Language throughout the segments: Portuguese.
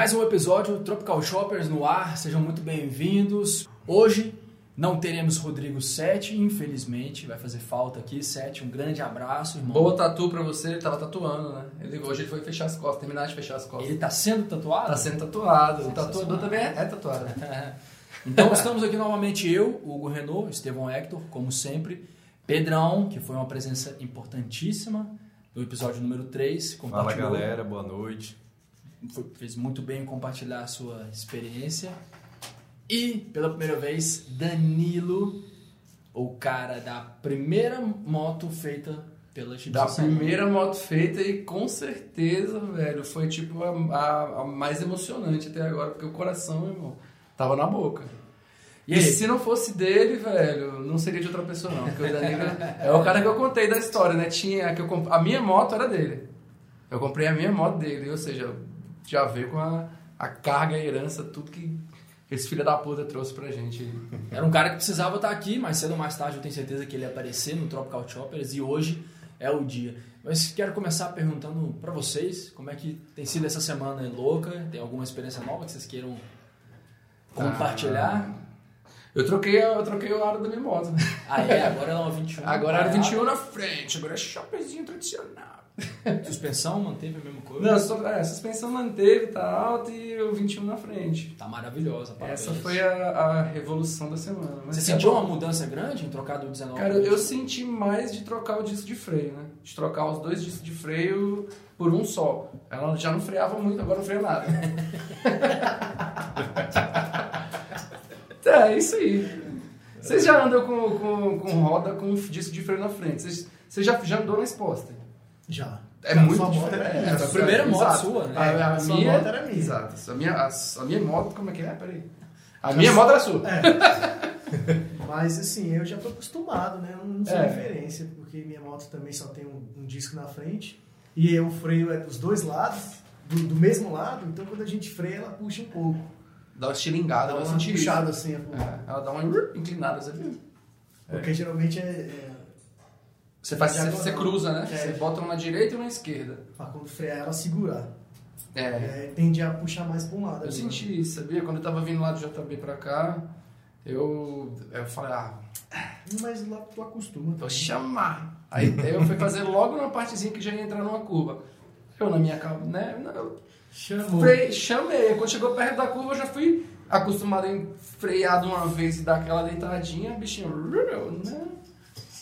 Mais um episódio Tropical Shoppers no ar, sejam muito bem-vindos. Hoje não teremos Rodrigo Sete, infelizmente, vai fazer falta aqui. Sete, um grande abraço, irmão. Boa tatu pra você, ele tava tatuando, né? Ele, hoje ele foi fechar as costas, terminar de fechar as costas. Ele tá sendo tatuado? Tá sendo tatuado. O tatuador também é, é tatuado. Então estamos aqui novamente eu, Hugo Renault, Estevão Hector, como sempre. Pedrão, que foi uma presença importantíssima no episódio número 3. Fala galera, boa noite. Fez muito bem em compartilhar a sua experiência. E, pela primeira vez, Danilo, o cara da primeira moto feita pela Da instituição. primeira moto feita e com certeza, velho, foi tipo a, a- a mais emocionante até agora, porque o coração, irmão, tava na boca. E E, se não fosse dele, velho, não seria de outra pessoa, não. Porque o Danilo é o cara que eu contei da história, né? Tinha, a que eu a minha moto era dele. Eu comprei a minha moto dele, ou seja, já veio com a, a carga, a herança, tudo que esse filho da puta trouxe pra gente. Era um cara que precisava estar aqui, mas cedo ou mais tarde eu tenho certeza que ele ia aparecer no Tropical Choppers e hoje é o dia. Mas quero começar perguntando pra vocês como é que tem sido essa semana louca, tem alguma experiência nova que vocês queiram compartilhar? Eu troquei, eu troquei o aro da minha moto. Ah, é? Agora é uma 21. Agora Ah, 21 na frente, agora é shopperzinho tradicional. Suspensão manteve a mesma coisa? Não, só, é, a suspensão manteve, tá alta e o 21 na frente. Tá maravilhosa, parabéns. Essa foi a, a revolução da semana. Você tá sentiu bom. uma mudança grande em trocar do 19 Cara, eu 21? senti mais de trocar o disco de freio, né? De trocar os dois discos de freio por um só. Ela já não freava muito, agora não freia nada. é, isso aí. Vocês já andam com, com, com roda com disco de freio na frente. Vocês, você já, já andou na exposta. Já. É A muito sua moto era É, a primeira moto exato. sua, né? A, a A sua minha, moto era minha. Exato. A minha, a, a minha moto, como é que é? Peraí. A minha moto era sua. Mas assim, eu já tô acostumado, né? Eu não sou É. referência, porque minha moto também só tem um, um disco na frente. E o freio é dos dois lados, do, do mesmo lado, então quando a gente freia, ela puxa um pouco. Dá uma estilingada, Dá uma isso. puxada assim, É, ela dá uma inclinada, você viu? porque geralmente é, é Você, faz, você, você cruza, né? É. Você bota uma na direita e uma na esquerda. pra quando frear ela segurar. É. É, tende a puxar mais pra um lado. Eu ali, senti isso, sabia? Quando eu tava vindo lá do JB pra cá, eu, eu falei, ah? Mas lá tu acostuma. vou chamar. Aí eu fui fazer logo numa partezinha que já ia entrar numa curva. Eu na minha calma, né? Eu Chamou. Chamei. Quando chegou perto da curva, eu já fui acostumado em frear de uma vez e dar aquela deitadinha, bichinho. Né?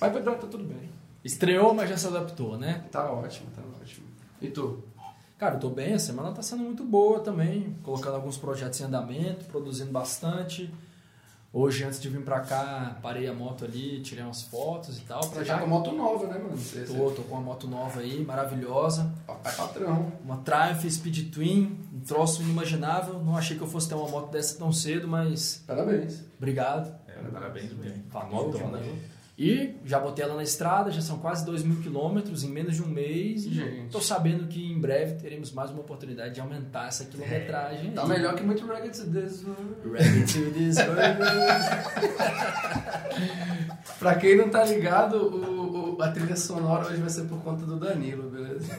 Mas foi, tá tudo bem. Estreou, mas já se adaptou, né? Tá ótimo, tá ótimo. E tu? Cara, eu tô bem, a semana tá sendo muito boa também, colocando alguns projetos em andamento, produzindo bastante. Hoje, antes de vir pra cá, parei a moto ali, tirei umas fotos e tal. Pra Você já tá com moto nova, né, mano? Você, Tô, tô com uma moto nova aí, maravilhosa. Papai patrão. Uma Triumph Speed Twin, um troço inimaginável. Não achei que eu fosse ter uma moto dessa tão cedo, mas Parabéns. obrigado. É, parabéns mesmo. Falou, Motona. valeu. E já botei ela na estrada, já são quase 2 mil quilômetros em menos de um mês. E Gente. tô sabendo que em breve teremos mais uma oportunidade de aumentar essa quilometragem. Tá aí. melhor que muito Ragged to this world. Ready to this world. Pra quem não tá ligado, o, o- a trilha sonora hoje vai ser por conta do Danilo, beleza?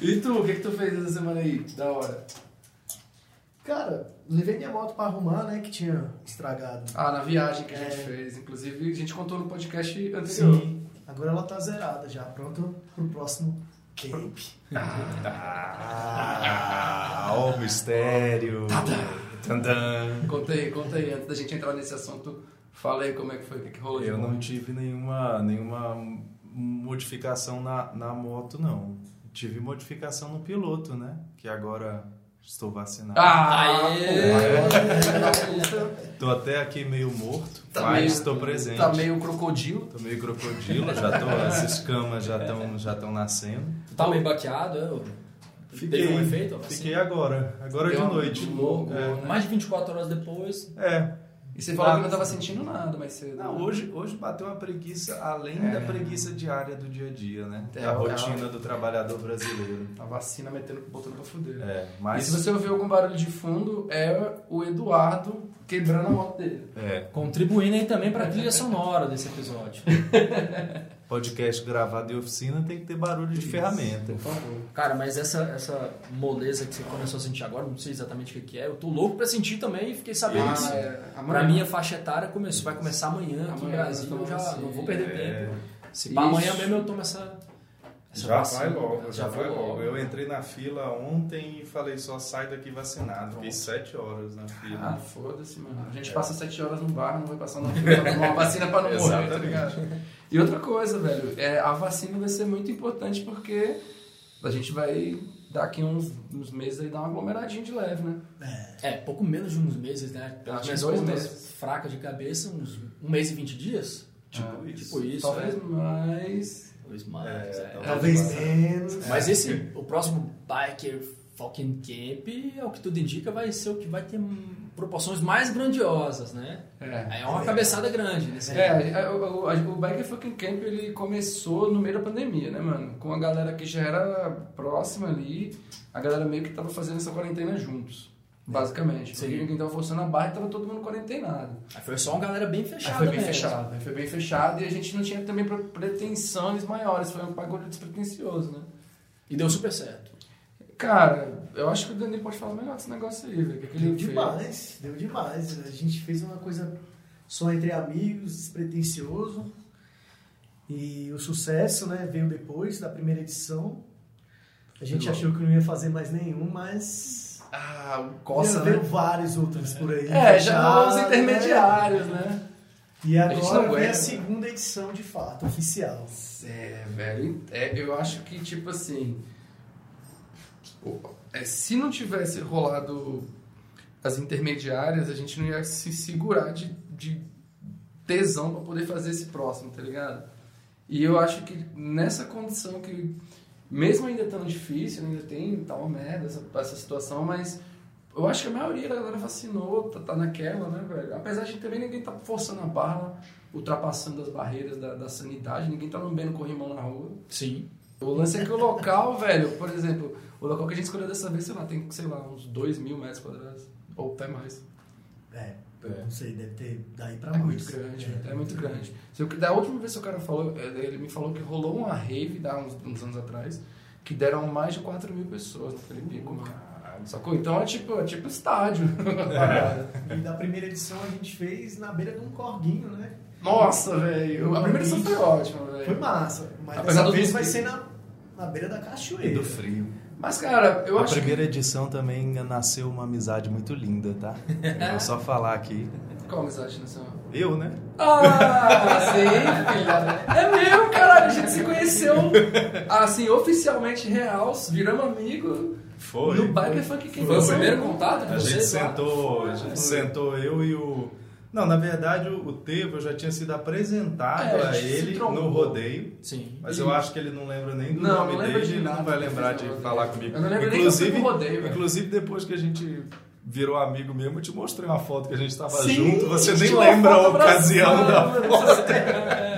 e tu, o que, que tu fez essa semana aí? Da hora. Cara, levei minha moto pra arrumar, né? Que tinha estragado. Ah, na viagem que a gente É. fez. Inclusive, a gente contou no podcast anterior. Sim. Agora ela tá zerada já, pronta pro próximo Cape. Ah, ó o mistério. Tadã. Conta aí, conta aí. Antes da gente entrar nesse assunto, fala aí como é que foi, o que, que rolou. Eu não tive nenhuma, nenhuma modificação na, na moto, não. Tive modificação no piloto, né? Que agora estou vacinado. Ah, Aê! Tô até aqui meio morto, Tá mas meio- estou presente. Tá meio crocodilo. Tô meio crocodilo, já tô, as escamas já estão já tão nascendo. Tá meio baqueado, é? ô? Teve um efeito? a fiquei agora, agora de Deu uma- noite. um louco, É. Mais de 24 horas depois. É, E você falou que não tava sentindo nada mais cedo. Não, hoje, hoje bateu uma preguiça além É. da preguiça diária do dia a dia, né? É, a é. rotina do trabalhador brasileiro. A vacina metendo, botando pra fuder. É, E mas. se você ouvir algum barulho de fundo, é o Eduardo quebrando a moto dele. É, Contribuindo aí também pra trilha sonora desse episódio. podcast gravado em oficina tem que ter barulho de ferramenta. Por favor. Cara, mas essa, essa moleza que você começou a sentir agora, não sei exatamente o que é. Eu tô louco pra sentir também e fiquei sabendo Ah, que é, pra amanhã. minha faixa etária começou, vai começar amanhã aqui em Amanhã Brasília. nós Eu já tomamos não vou perder É. tempo. Se Isso. amanhã mesmo eu tomo essa. essa Já vacina. vai logo, já, vai logo. Eu entrei na fila ontem e falei só sai daqui vacinado. Fiquei sete horas na Ah, fila. foda-se, mano. A gente É. passa sete horas no bar, não vai passar na fila pra tomar uma vacina pra não morrer, tá ligado? E outra coisa, velho, é, a vacina vai ser muito importante porque a gente vai, daqui uns, uns meses, aí dar uma aglomeradinha de leve, né? É, pouco menos de uns meses, né? Pelas Acho minhas que dois meses. fracas de cabeça, uns um mês e 20 dias. Tipo Ah, isso. Tipo isso. Talvez é. mais. Talvez mais. É, é. Talvez É. menos. Mas esse, o próximo Biker Fucking Camp, é o que tudo indica, vai ser o que vai ter proporções mais grandiosas, né? É. É uma cabeçada grande nesse É, a- o, o, o Biker Fucking Camp ele começou no meio da pandemia, né, mano? Com a galera que já era próxima ali, a galera meio que tava fazendo essa quarentena juntos, basicamente. Porque Sim. ninguém tava forçando a barra e tava todo mundo quarentenado. Aí foi só uma galera bem Aí fechada foi bem mesmo. fechado, aí foi bem fechado e a gente não tinha também pre- pretensões maiores, foi um bagulho despretensioso, né? E deu super certo. Cara, eu acho que o Dani pode falar melhor desse negócio aí, velho. que Deu fez. demais, deu demais. A gente fez uma coisa só entre amigos, despretensioso. E o sucesso né, veio depois da primeira edição. A gente Foi achou que não ia fazer mais nenhum, mas Ah, o Coça, veio né? vários outros por aí. É, já rolou os fechados, intermediários, né? E A gente não agora vem aguenta. a segunda edição de fato, oficial. É, velho, é, eu acho que, tipo assim. É, se não tivesse rolado as intermediárias, a gente não ia se segurar de, de tesão pra poder fazer esse próximo, tá ligado? E eu acho que nessa condição que, mesmo ainda tão difícil, ainda tem tal merda, essa, essa situação, mas eu acho que a maioria da galera vacinou, tá, tá naquela, né, velho? Apesar de também ninguém tá forçando a barra, ultrapassando as barreiras da, da sanidade, ninguém tá lambendo corrimão na rua. Sim. O lance é que o local, velho, por exemplo, o local que a gente escolheu dessa vez, sei lá, tem, sei lá, uns 2 mil metros quadrados. Ou até mais. É, não sei, deve ter daí pra É mais. muito grande, é, muito grande. Se eu- Da última vez que o cara falou, é, ele me falou que rolou uma rave, dá uns, uns anos atrás, que deram mais de 4 mil pessoas naquele pico, mano. Sacou? Então é tipo, é tipo estádio. E da primeira edição a gente fez na beira de um corguinho, né? Nossa, velho. A primeira edição foi ótima, velho. Foi massa. Mas Apesar dessa do vez vai ser na, na beira da E cachoeira. do frio. Mas, cara, eu a acho primeira edição também nasceu uma amizade muito linda, tá? Eu vou só falar aqui. que... Qual a amizade nacional? Eu, né? Ah, sim, filha. É mesmo, caralho. A gente se conheceu, assim, oficialmente real, viramos amigo Foi. no Biker Funk Camp. Foi o primeiro contato de A gente sentou, a gente sentou eu e o. Não, na verdade o, o Tevo já tinha sido apresentado É, a a ele no rodeio. Sim. Mas eu acho que ele não lembra nem do Não, nome não dele, de nada não vai lembrar de falar comigo. Eu não lembro nem eu fui pro rodeio, velho. inclusive depois que a gente virou amigo mesmo, eu te mostrei uma foto que a gente tava Sim, junto, você nem lembra a ocasião da foto.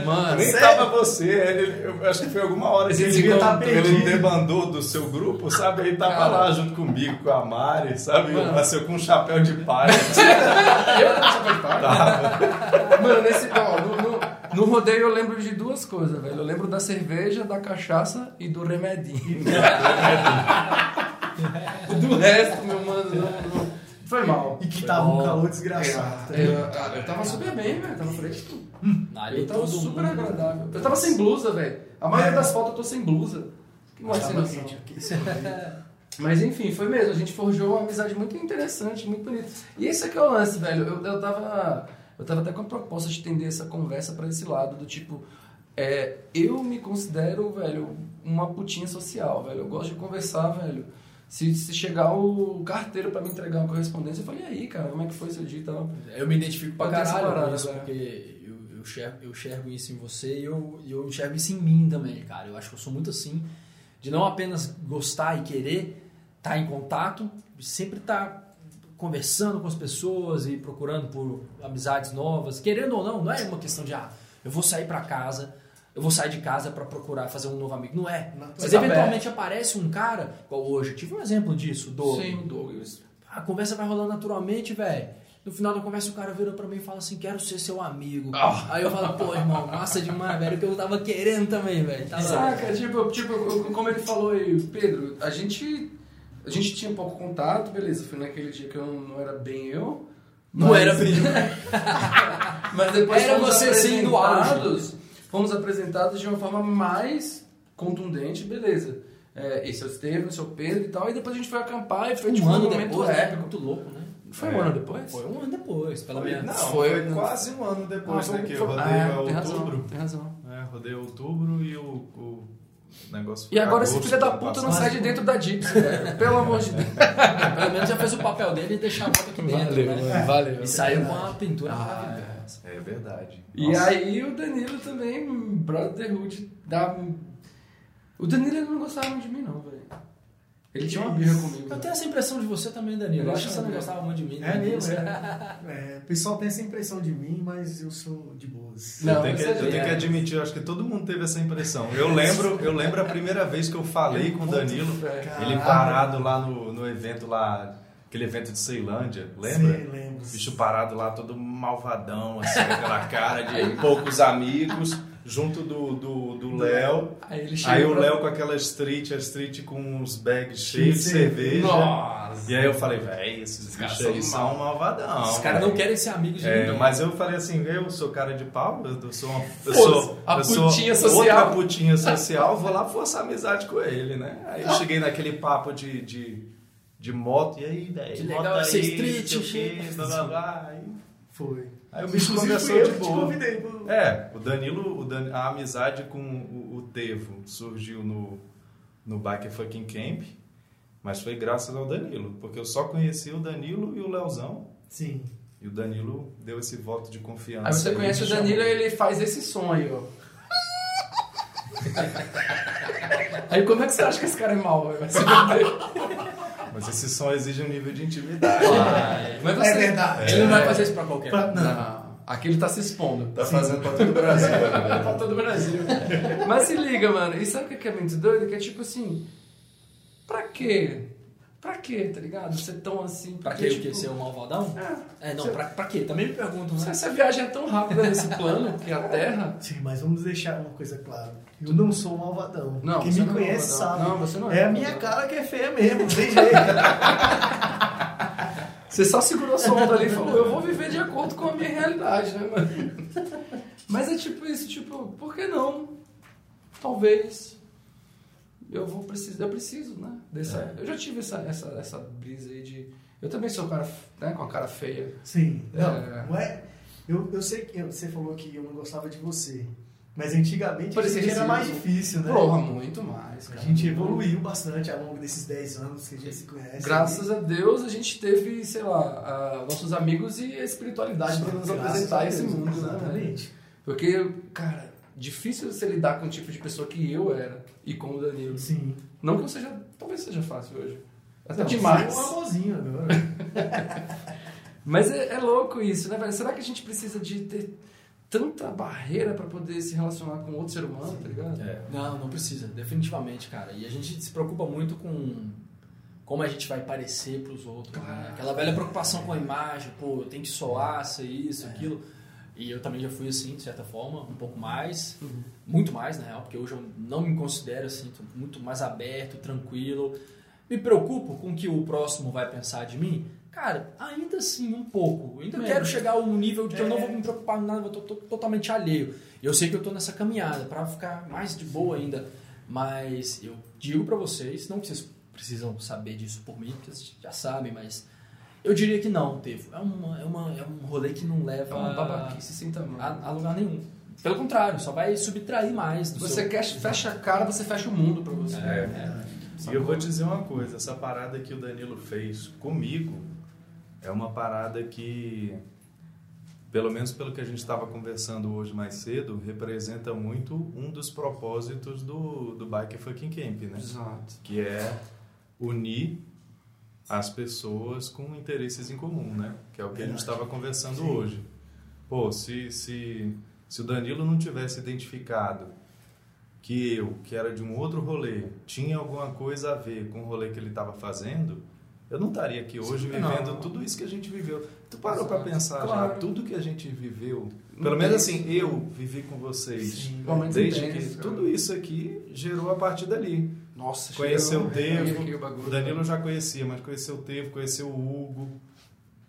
Mano, Nem Sério? tava você, ele, eu acho que foi alguma hora que ele, devia tá ele debandou do seu grupo, sabe? Ele tava Cara. lá junto comigo, com a Mari, sabe? Mano. Nasceu com um chapéu de palha. Eu não sou coitado. Mano, nesse, ó, no, no, no rodeio eu lembro de duas coisas, velho. Eu lembro da cerveja, da cachaça e do remedinho. do resto, meu mano, não, não- foi mal. E que tava um bom. calor desgraçado. tá Eu, eu, tava super bem, velho. Tava fresco. ali Eu tava super mundo- agradável. Eu tava sem blusa, velho. A maioria É. das fotos eu tô sem blusa. Que mais sem noção. quente aqui. Mas enfim, foi mesmo. A gente forjou uma amizade muito interessante, muito bonita. E esse aqui é o lance, velho. Eu, eu tava. Eu tava até com a proposta de tender essa conversa pra esse lado, do tipo. É, eu me considero, velho, uma putinha social, velho. Eu gosto de conversar, velho. Se, se chegar o carteiro pra me entregar uma correspondência, eu falei, e aí, cara, como é que foi seu dia e tal? Eu me identifico pra caralho parada, com isso, velho. porque eu, eu, enxergo, eu enxergo isso em você e eu, eu enxergo isso em mim também, cara. Eu acho que eu sou muito assim, de não apenas gostar e querer estar em contato, sempre estar conversando com as pessoas e procurando por amizades novas, querendo ou não, não é uma questão de, ah, eu vou sair pra casa, eu vou sair de casa pra procurar fazer um novo amigo. Não é. Não, Mas tá eventualmente aparece um cara, igual hoje, eu tive um exemplo disso, do Sim, Douglas. a conversa vai rolando naturalmente, velho. No final da conversa, o cara virou pra mim e fala assim: Quero ser seu amigo. Ah. Aí eu falo: Pô, irmão, massa demais, velho. Que eu tava querendo também, velho. Tava... Saca? Tipo, tipo, como ele falou aí, Pedro, a gente, a gente tinha pouco contato, beleza, foi naquele dia que eu não era bem eu. Não mas- era bem. Mas depois Era você no auge. Fomos apresentados de uma forma mais contundente, beleza. É, esse é o Estevam, esse é o Pedro e tal, e depois a gente foi acampar e foi um tipo, ano um momento depois, né? épico. Muito louco, né? Foi um ano depois? Foi um ano depois, pela minha. Não, Foi- foi, quase um ano depois, Ah, né? foi- Que eu foi- rodei ah, a tem razão, tem razão. É, rodei outubro e o, o negócio E agora esse agosto filho da puta não sai de dentro da Dix, velho. Pelo amor de Deus. Pelo menos já fez o papel dele e deixar a moto aqui dentro, né? valeu. E saiu com uma pintura Ah, maravilhosa. É verdade. E Nossa. aí o Danilo também, Brotherhood, da... O Danilo não gostava muito de mim, não, velho. Ele tinha uma birra comigo. Eu tenho essa impressão de você também, Danilo. Eu acho que você não gostava muito de mim. É né? mesmo, é. É, O pessoal tem essa impressão de mim, mas eu sou de boas. Não, eu tenho, que, você eu tenho é. que admitir, eu acho que todo mundo teve essa impressão. Eu lembro, eu lembro a primeira vez que eu falei com o Danilo, ele parado lá no, no evento lá, aquele evento de Ceilândia, lembra? Sim, lembro. Bicho parado lá, todo malvadão, assim, aquela cara de poucos amigos, junto do do do Léo. Aí Aí o pra- Léo com aquela street, a street com uns bags cheios de cerveja. Nossa. E aí eu falei, véi, esses caras bichos aí são são malvadão. Os caras não véi." querem ser amigos de É, ninguém. mas eu falei assim, eu sou cara de pau, eu sou uma. Eu sou, a eu sou putinha social. Outra putinha social, vou lá forçar amizade com ele, né? Aí eu cheguei naquele papo de, de, de moto, e aí, velho? Que moto legal essa aí, street, chega. blá, blá, blá. Aí, Foi. aí o bicho Inclusive, começou eu de que te boa. convidei pro- É, o Danilo, o Dan- a amizade com o, o Tevo surgiu no, no Bike Fucking Camp, mas foi graças ao Danilo, porque eu só conheci o Danilo e o Leozão, Sim. e o Danilo deu esse voto de confiança. Aí você e conhece o Danilo e ele faz esse som aí, ó. Aí como é que você acha que esse cara é mau? Vai se. Mas esse som exige um nível de intimidade. Mas É verdade. Ele não vai fazer isso pra qualquer Pra- um. Não, aqui ele tá se expondo. Tá fazendo pra todo o Brasil. É pra todo o Brasil. Mas se liga, mano. E sabe o que é muito doido? Que é tipo assim. Pra quê? Pra quê, tá ligado? Ser tão assim. Pra o quê? tipo, Ser um malvadão? É. É, não, Você- pra, pra quê? Também me perguntam, Se né? essa viagem é tão rápida nesse plano que é a Terra. Sim, mas vamos deixar uma coisa clara. Eu não sou um malvadão. Não, Quem você me não é conhece malvadão. sabe. Não, você não é é a minha cara que é feia mesmo, não tem jeito. Você só segurou sua onda ali e falou, eu vou viver de acordo com a minha realidade, né, mano? Mas é tipo isso, tipo, por que não? Talvez eu vou precisar, eu preciso, né? Dessa, Eu já tive essa, essa, essa brisa aí de. Eu também sou um cara né, com a cara feia. Sim, não, É. não é. Eu, eu sei que você falou que eu não gostava de você. Mas antigamente a Parecia gente que era mais difícil, né? Porra, muito mais. A cara. gente evoluiu bastante ao longo desses 10 anos que a gente se conhece. Graças a Deus a gente teve, sei lá, a- nossos amigos e a espiritualidade de nos apresentar a esse mundo, né? Exatamente. Porque, cara, difícil você lidar com o tipo de pessoa que eu era e com o Danilo. Sim. Não que eu seja. Talvez seja fácil hoje. Até Não, demais. você é um amorzinho agora. Mas é, é louco isso, né, velho? Será que a gente precisa de ter tanta barreira pra poder se relacionar com outro ser humano, tá ligado? É. Não, não precisa, definitivamente, cara. E a gente se preocupa muito com como a gente vai parecer pros outros. né? Claro. Aquela velha preocupação com a imagem, pô, eu tenho que soar, ser isso, aquilo. E eu também já fui assim, de certa forma, um pouco mais, muito mais, na real, porque hoje eu não me considero assim, muito mais aberto, tranquilo. Me preocupo com o que o próximo vai pensar de mim? Cara, ainda assim, um pouco. Ainda Menos. quero chegar ao nível de que eu não É. vou me preocupar com nada, eu tô, tô totalmente alheio. Eu sei que eu tô nessa caminhada para ficar mais de boa ainda, mas eu digo para vocês, não que vocês precisam saber disso por mim, porque vocês já sabem, mas eu diria que não, Tevo. É, uma, é, uma, é um rolê que não É leva uma babaquice sem tamanho. a, a lugar nenhum. Pelo contrário, só vai subtrair mais do Você seu... quer, fecha a cara, você fecha o mundo pra você. É. E eu vou dizer uma coisa, essa parada que o Danilo fez comigo é uma parada que, pelo menos pelo que a gente estava conversando hoje mais cedo, representa muito um dos propósitos do, do Bike Fucking Camp, né? Exato. Que é unir as pessoas com interesses em comum, né? Que é o que a gente estava conversando Sim. hoje. Pô, se, se, se o Danilo não tivesse identificado que eu, que era de um outro rolê, tinha alguma coisa a ver com o rolê que ele estava fazendo, eu não estaria aqui hoje Sim, vivendo não. tudo isso que a gente viveu. Tu parou para pensar claro. já tudo que a gente viveu? Não Pelo menos assim, eu vivi com vocês. Sim. Desde que tudo isso aqui gerou a partir dali. Nossa, Conheceu o Devo, aqui o Danilo né? já conhecia, mas conheceu o Tevo, conheceu o Hugo,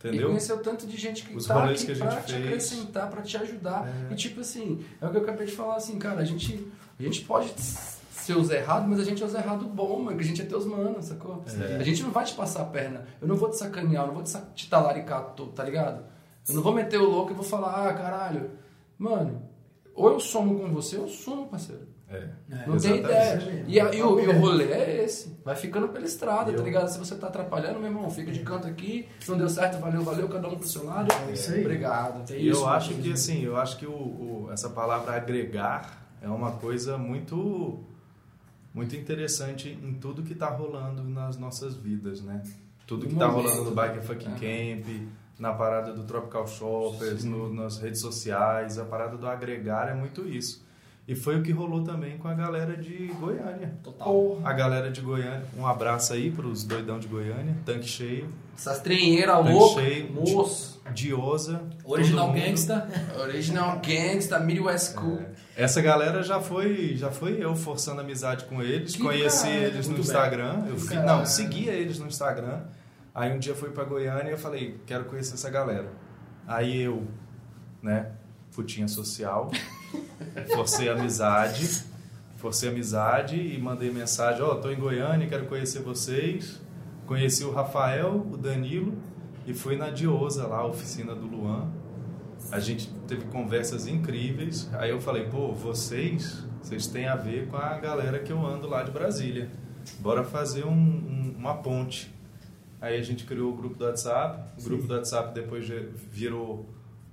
E entendeu? conheceu tanto de gente que Os tá rolês aqui que a gente pra te fez. acrescentar, pra te ajudar. É. E tipo assim, é o que eu acabei de falar assim, cara, a gente, a gente pode ser os errados, mas a gente é os errados bom, mano, que a gente é teus manos, sacou? É. A gente não vai te passar a perna, eu não vou te sacanear, eu não vou te, te talaricar, todo, tá ligado? Eu não vou meter o louco e vou falar, ah, caralho, mano, ou eu somo com você ou eu sumo, parceiro. É. É. Não tem ideia. E, a- e o, e o rolê é esse. Vai ficando pela estrada, Eu- tá ligado? Se você tá atrapalhando, meu irmão, fica de canto aqui. Se não deu certo, valeu, valeu, cada um pro seu lado. É isso aí. Obrigado. É E isso, eu acho que assim, eu acho que o, o- essa palavra agregar é uma coisa muito muito interessante em tudo que está rolando nas nossas vidas, né? Tudo que está rolando no? Biker Fucking É. Camp, na parada do Tropical Shoppers, no- nas redes sociais, a parada do agregar é muito isso. E foi o que rolou também com a galera de Goiânia. Total. A galera de Goiânia, um abraço aí pros doidão de Goiânia, tanque cheio, Essas treinheiras Tanque loucas. cheio, Moço. Diosa. Original. Gangsta. Original Gangsta, Midwest School. É. Essa galera já foi, já foi eu forçando amizade com eles, Que conheci caralho, eles no Instagram, eu caralho. não, seguia eles no Instagram. Aí um dia fui pra Goiânia e eu falei, quero conhecer essa galera. Aí eu, né, putinha social, forcei amizade, forcei amizade e mandei mensagem, ó, tô em Goiânia, quero conhecer vocês. Conheci o Rafael, o Danilo e fui na Diosa lá, a oficina do Luan. A gente teve conversas incríveis. Aí eu falei, pô, vocês, vocês têm a ver com a galera que eu ando lá de Brasília. Bora fazer um- um- uma ponte. Aí a gente criou o grupo do WhatsApp. O grupo do WhatsApp depois virou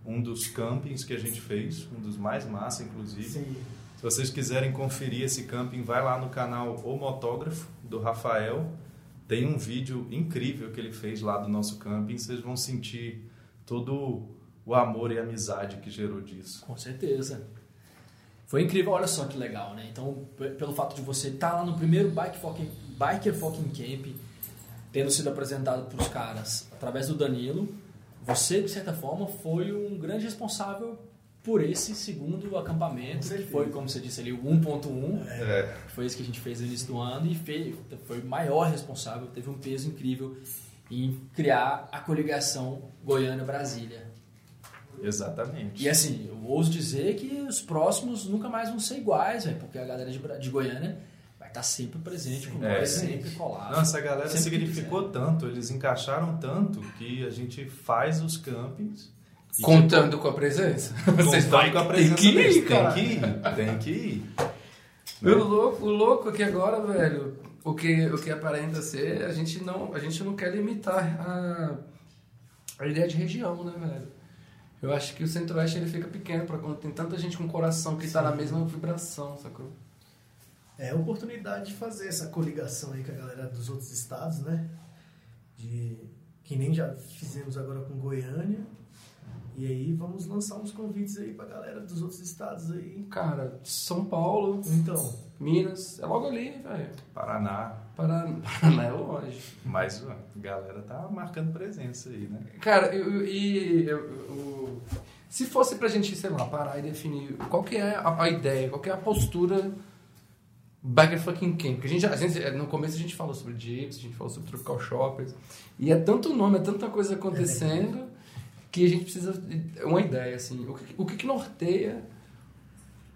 um dos campings que a gente fez, um dos mais massa, inclusive. Sim. Se vocês quiserem conferir esse camping, vai lá no canal O Motógrafo, do Rafael. Tem um vídeo incrível que ele fez lá do nosso camping. Vocês vão sentir todo o amor e a amizade que gerou disso. Com certeza. Foi incrível, olha só que legal, né? Então, pelo fato de você estar lá no primeiro Bike Fucking, Biker Fucking Camp, tendo sido apresentado para os caras através do Danilo, você, de certa forma, foi um grande responsável por esse segundo acampamento, que foi, como você disse ali, o 1.1, É. foi esse que a gente fez no início do ano e fez, foi o maior responsável, teve um peso incrível em criar a coligação Goiânia-Brasília. Exatamente. E assim, eu ouso dizer que os próximos nunca mais vão ser iguais, véio, porque a galera de, de Goiânia estar sempre presente com É. nós, sempre colado. Nossa, a galera Sempre significou tanto, eles encaixaram tanto que a gente faz os campings. e, Contando com a presença. tipo, Vocês contando vai com a tem presença que ir, deles. cara. Tem que ir, tem que ir. O louco, o louco aqui agora, velho, o que, o que aparenta ser, a gente não, a gente não quer limitar a, a ideia de região, né, velho? Eu acho que o Centro-Oeste ele fica pequeno para quando tem tanta gente com coração que tá na mesma vibração, sacou? É a oportunidade de fazer essa coligação aí com a galera dos outros estados, né? De, que nem já fizemos agora com Goiânia. E aí vamos lançar uns convites aí pra galera dos outros estados aí. Cara, São Paulo, Então, Minas, é logo ali, velho. Paraná, Paraná, Paraná é longe. mas a galera tá marcando presença aí, né? Cara, eu- eu- e eu- eu- se fosse pra gente, sei lá, parar e definir qual que é a, a ideia, qual que é a postura Bagger fucking Camp. Porque a gente, a gente, no começo a gente falou sobre Jeeps, a gente falou sobre Tropical Shoppers. E é tanto nome, é tanta coisa acontecendo que a gente precisa uma ideia, assim. O que, o que, que norteia.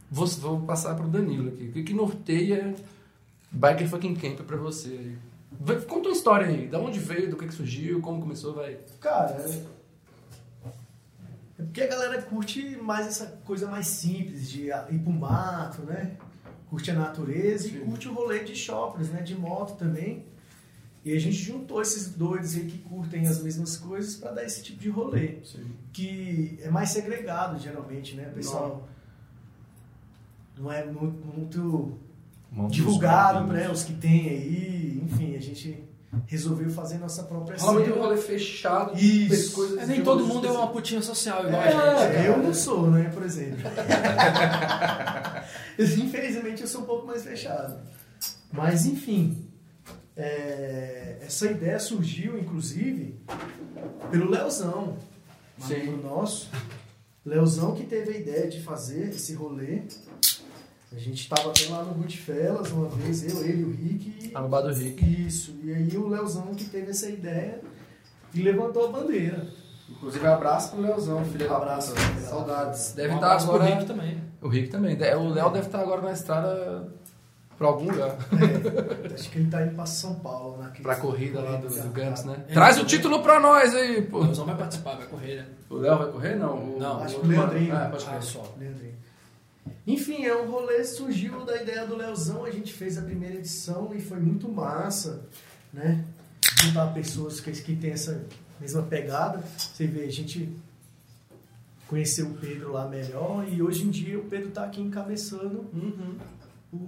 Vou, vou passar pro Danilo aqui. O que, que norteia Biker fucking Camp pra você? Vai- Conta uma história aí. Da onde veio, do que, que surgiu, como começou, vai. cara, é é porque a galera curte mais essa coisa mais simples de ir pro mato, né? Curte a natureza Sim. e curte o rolê de shoppers, né? De moto também. E a gente juntou esses doidos aí que curtem as mesmas coisas pra dar esse tipo de rolê. que é mais segregado geralmente, né? O pessoal não, é mu- muito os divulgado, campings. né? Os que tem aí, enfim, a gente resolveu fazer nossa própria Rola muito cena. rolê fechado, Isso. É, nem de todo mundo é uma específicos. putinha social igual É, a gente. cara. eu não sou, né? Por exemplo. Infelizmente eu sou um pouco mais fechado. Mas enfim, é, essa ideia surgiu, inclusive, pelo Leozão, um Sim. amigo nosso. Leozão que teve a ideia de fazer esse rolê. A gente estava até lá no Goodfellas uma vez, eu, ele e o Rick. Tá no bar do Rick. Isso, e aí o Leozão que teve essa ideia e levantou a bandeira. Inclusive, abraço pro Leozão, filho da Abraço, da Saudades. Deve Um estar abraço pro agora. Rick também. O Rick também. De- O Léo deve estar agora na estrada pra algum lugar. É, acho que ele tá indo para São Paulo, né? Pra corrida lá do, do Gantz, né? É, Traz o também. título pra nós aí, O pô. Leozão vai participar, vai correr, né? O Léo vai correr? Não. O, Não, acho o que o Leandrinho. Ah, pode Ah, crer. só. Leandrinho. Enfim, é um rolê surgiu da ideia do Leozão, a gente fez a primeira edição e foi muito massa, né? Juntar pessoas que, que tem essa mesma pegada. Você vê, a gente conheceu o Pedro lá melhor e hoje em dia o Pedro tá aqui encabeçando Uhum.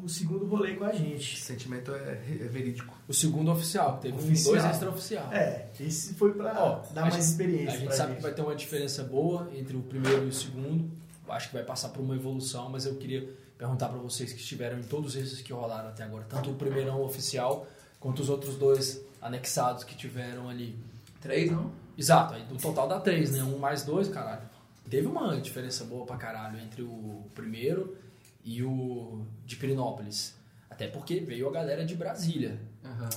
o segundo rolê com a Esse gente. sentimento é, é verídico. O segundo oficial, que teve um- Oficial. dois extra-oficial. É, esse foi pra Ó, dar mais gente- experiência A gente sabe gente. que vai ter uma diferença boa entre o primeiro e o segundo. Acho que vai passar por uma evolução, mas eu queria perguntar para vocês que estiveram em todos esses que rolaram até agora, tanto o primeirão oficial quanto os outros dois anexados que tiveram ali. Três, não? Exato, aí do total dá três, né? Um mais dois, caralho. Teve uma diferença boa pra caralho entre o primeiro e o de Pirinópolis. Até porque veio a galera de Brasília.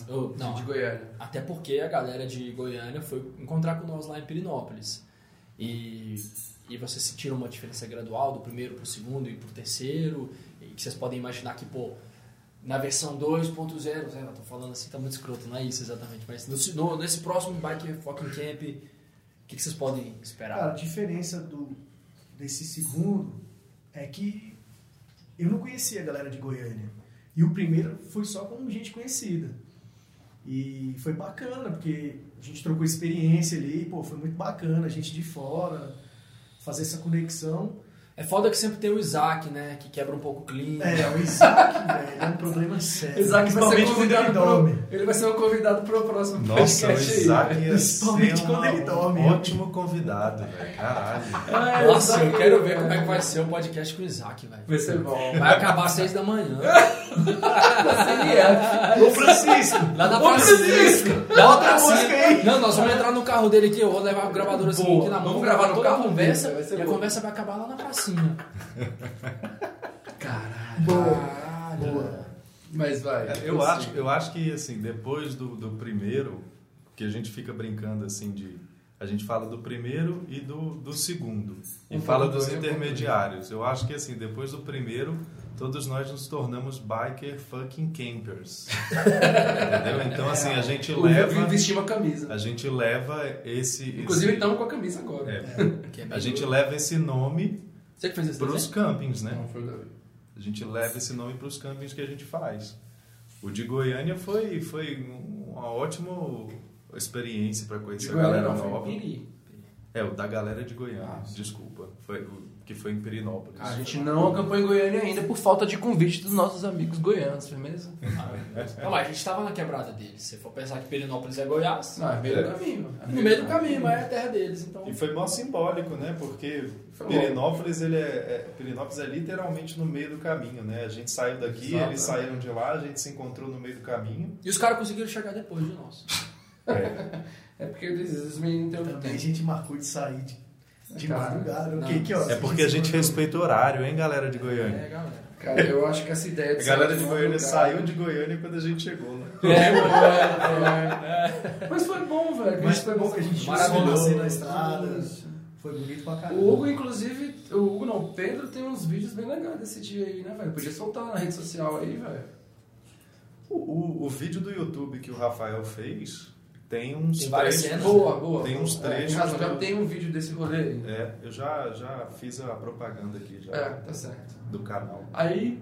Oh, não, De Goiânia. até porque a galera de Goiânia foi encontrar com nós lá em Pirinópolis. E, e vocês sentiram uma diferença gradual do primeiro pro segundo e pro terceiro. E que vocês podem imaginar que, pô, na versão 2.0, né, eu tô falando assim, tá muito escroto, não é isso exatamente. Mas no, nesse próximo Bike Fucking Camp, o que, que vocês podem esperar? Cara, a diferença do, desse segundo é que eu não conhecia a galera de Goiânia. E o primeiro foi só com gente conhecida. E foi bacana, porque a gente trocou experiência ali, pô, foi muito bacana, gente de fora, fazer essa conexão. É foda que sempre tem o Isaac, né? Que quebra um pouco o clima. É, o Isaac, velho, é um problema sério. Isaac vai ser Principalmente quando ele convidado dorme. pro, Ele vai ser o convidado pro próximo Nossa, o podcast aí. Isaac ia Principalmente ser quando ele dorme. um ótimo convidado, velho. Caralho. É, Nossa, eu quero ver como é que vai ser o podcast com o Isaac, velho. Vai ser bom. Vai acabar às seis da manhã. Ô, Francisco! Lá pracinha. Francisco! Bota a música aí! Não, nós vamos entrar no carro dele aqui, eu vou levar o gravador assim aqui na mão. vamos gravar no carro a conversa e a conversa vai acabar lá na pracinha. Caralho. Boa. Caralho. Boa. Mas vai. É, Eu acho, eu acho que, assim, depois do, do primeiro, que a gente fica brincando, assim, de... A gente fala do primeiro e do, do segundo. E Um fala dos intermediários. Eu acho que, assim, depois do primeiro, todos nós nos tornamos biker fucking campers. Entendeu? Então, assim, a gente O leva... Vivi vestiu uma camisa. A gente leva esse... Inclusive, esse, estamos com a camisa agora. é, é a gente leva esse nome Você que fez esse para os campings, né? Não, foi o Davi. A gente leva esse nome para os campings que a gente faz. O de Goiânia foi, foi uma ótima experiência para conhecer De a galera Goiânia, não, foi nova. em Piri. É, o da galera de Goiânia, Ah, desculpa. Foi o que foi em Perinópolis. A gente não acampou em Goiânia ainda por falta de convite dos nossos amigos goianos, firmeza? Não, mas a gente tava na quebrada deles. Se for pensar que Perinópolis é Goiás, Não, é meio É. do caminho. É no meio do caminho, mas é a terra deles. Então, E foi mó simbólico, né? Porque Perinópolis, ele é, é- Perinópolis é literalmente no meio do caminho, né? A gente saiu daqui, Exato. eles saíram de lá, a gente se encontrou no meio do caminho. E os caras conseguiram chegar depois de nós. É, É porque eles, os meninos têm Também a gente marcou de sair de, de madrugada. Que, é porque a gente respeita o horário, hein, galera de Goiânia? É, galera. Cara, eu acho que essa ideia de A galera de Goiânia madrugada- saiu de Goiânia quando a gente chegou, né? É, é. Mas foi bom, velho. Mas foi bom que a gente Maravilhoso. nascer na estrada. Foi bonito pra caramba. O Hugo, inclusive, o Hugo não, o Pedro tem uns vídeos bem legais desse dia aí, né, velho? Podia soltar na rede social aí, velho. O, o, o vídeo do YouTube que o Rafael fez tem uns Tem várias trechos. cenas. Boa, boa. Tem uns É, trechos razão, já tem um vídeo desse rolê aí. É, eu já, já fiz a propaganda aqui já É, tá certo. do canal. Aí,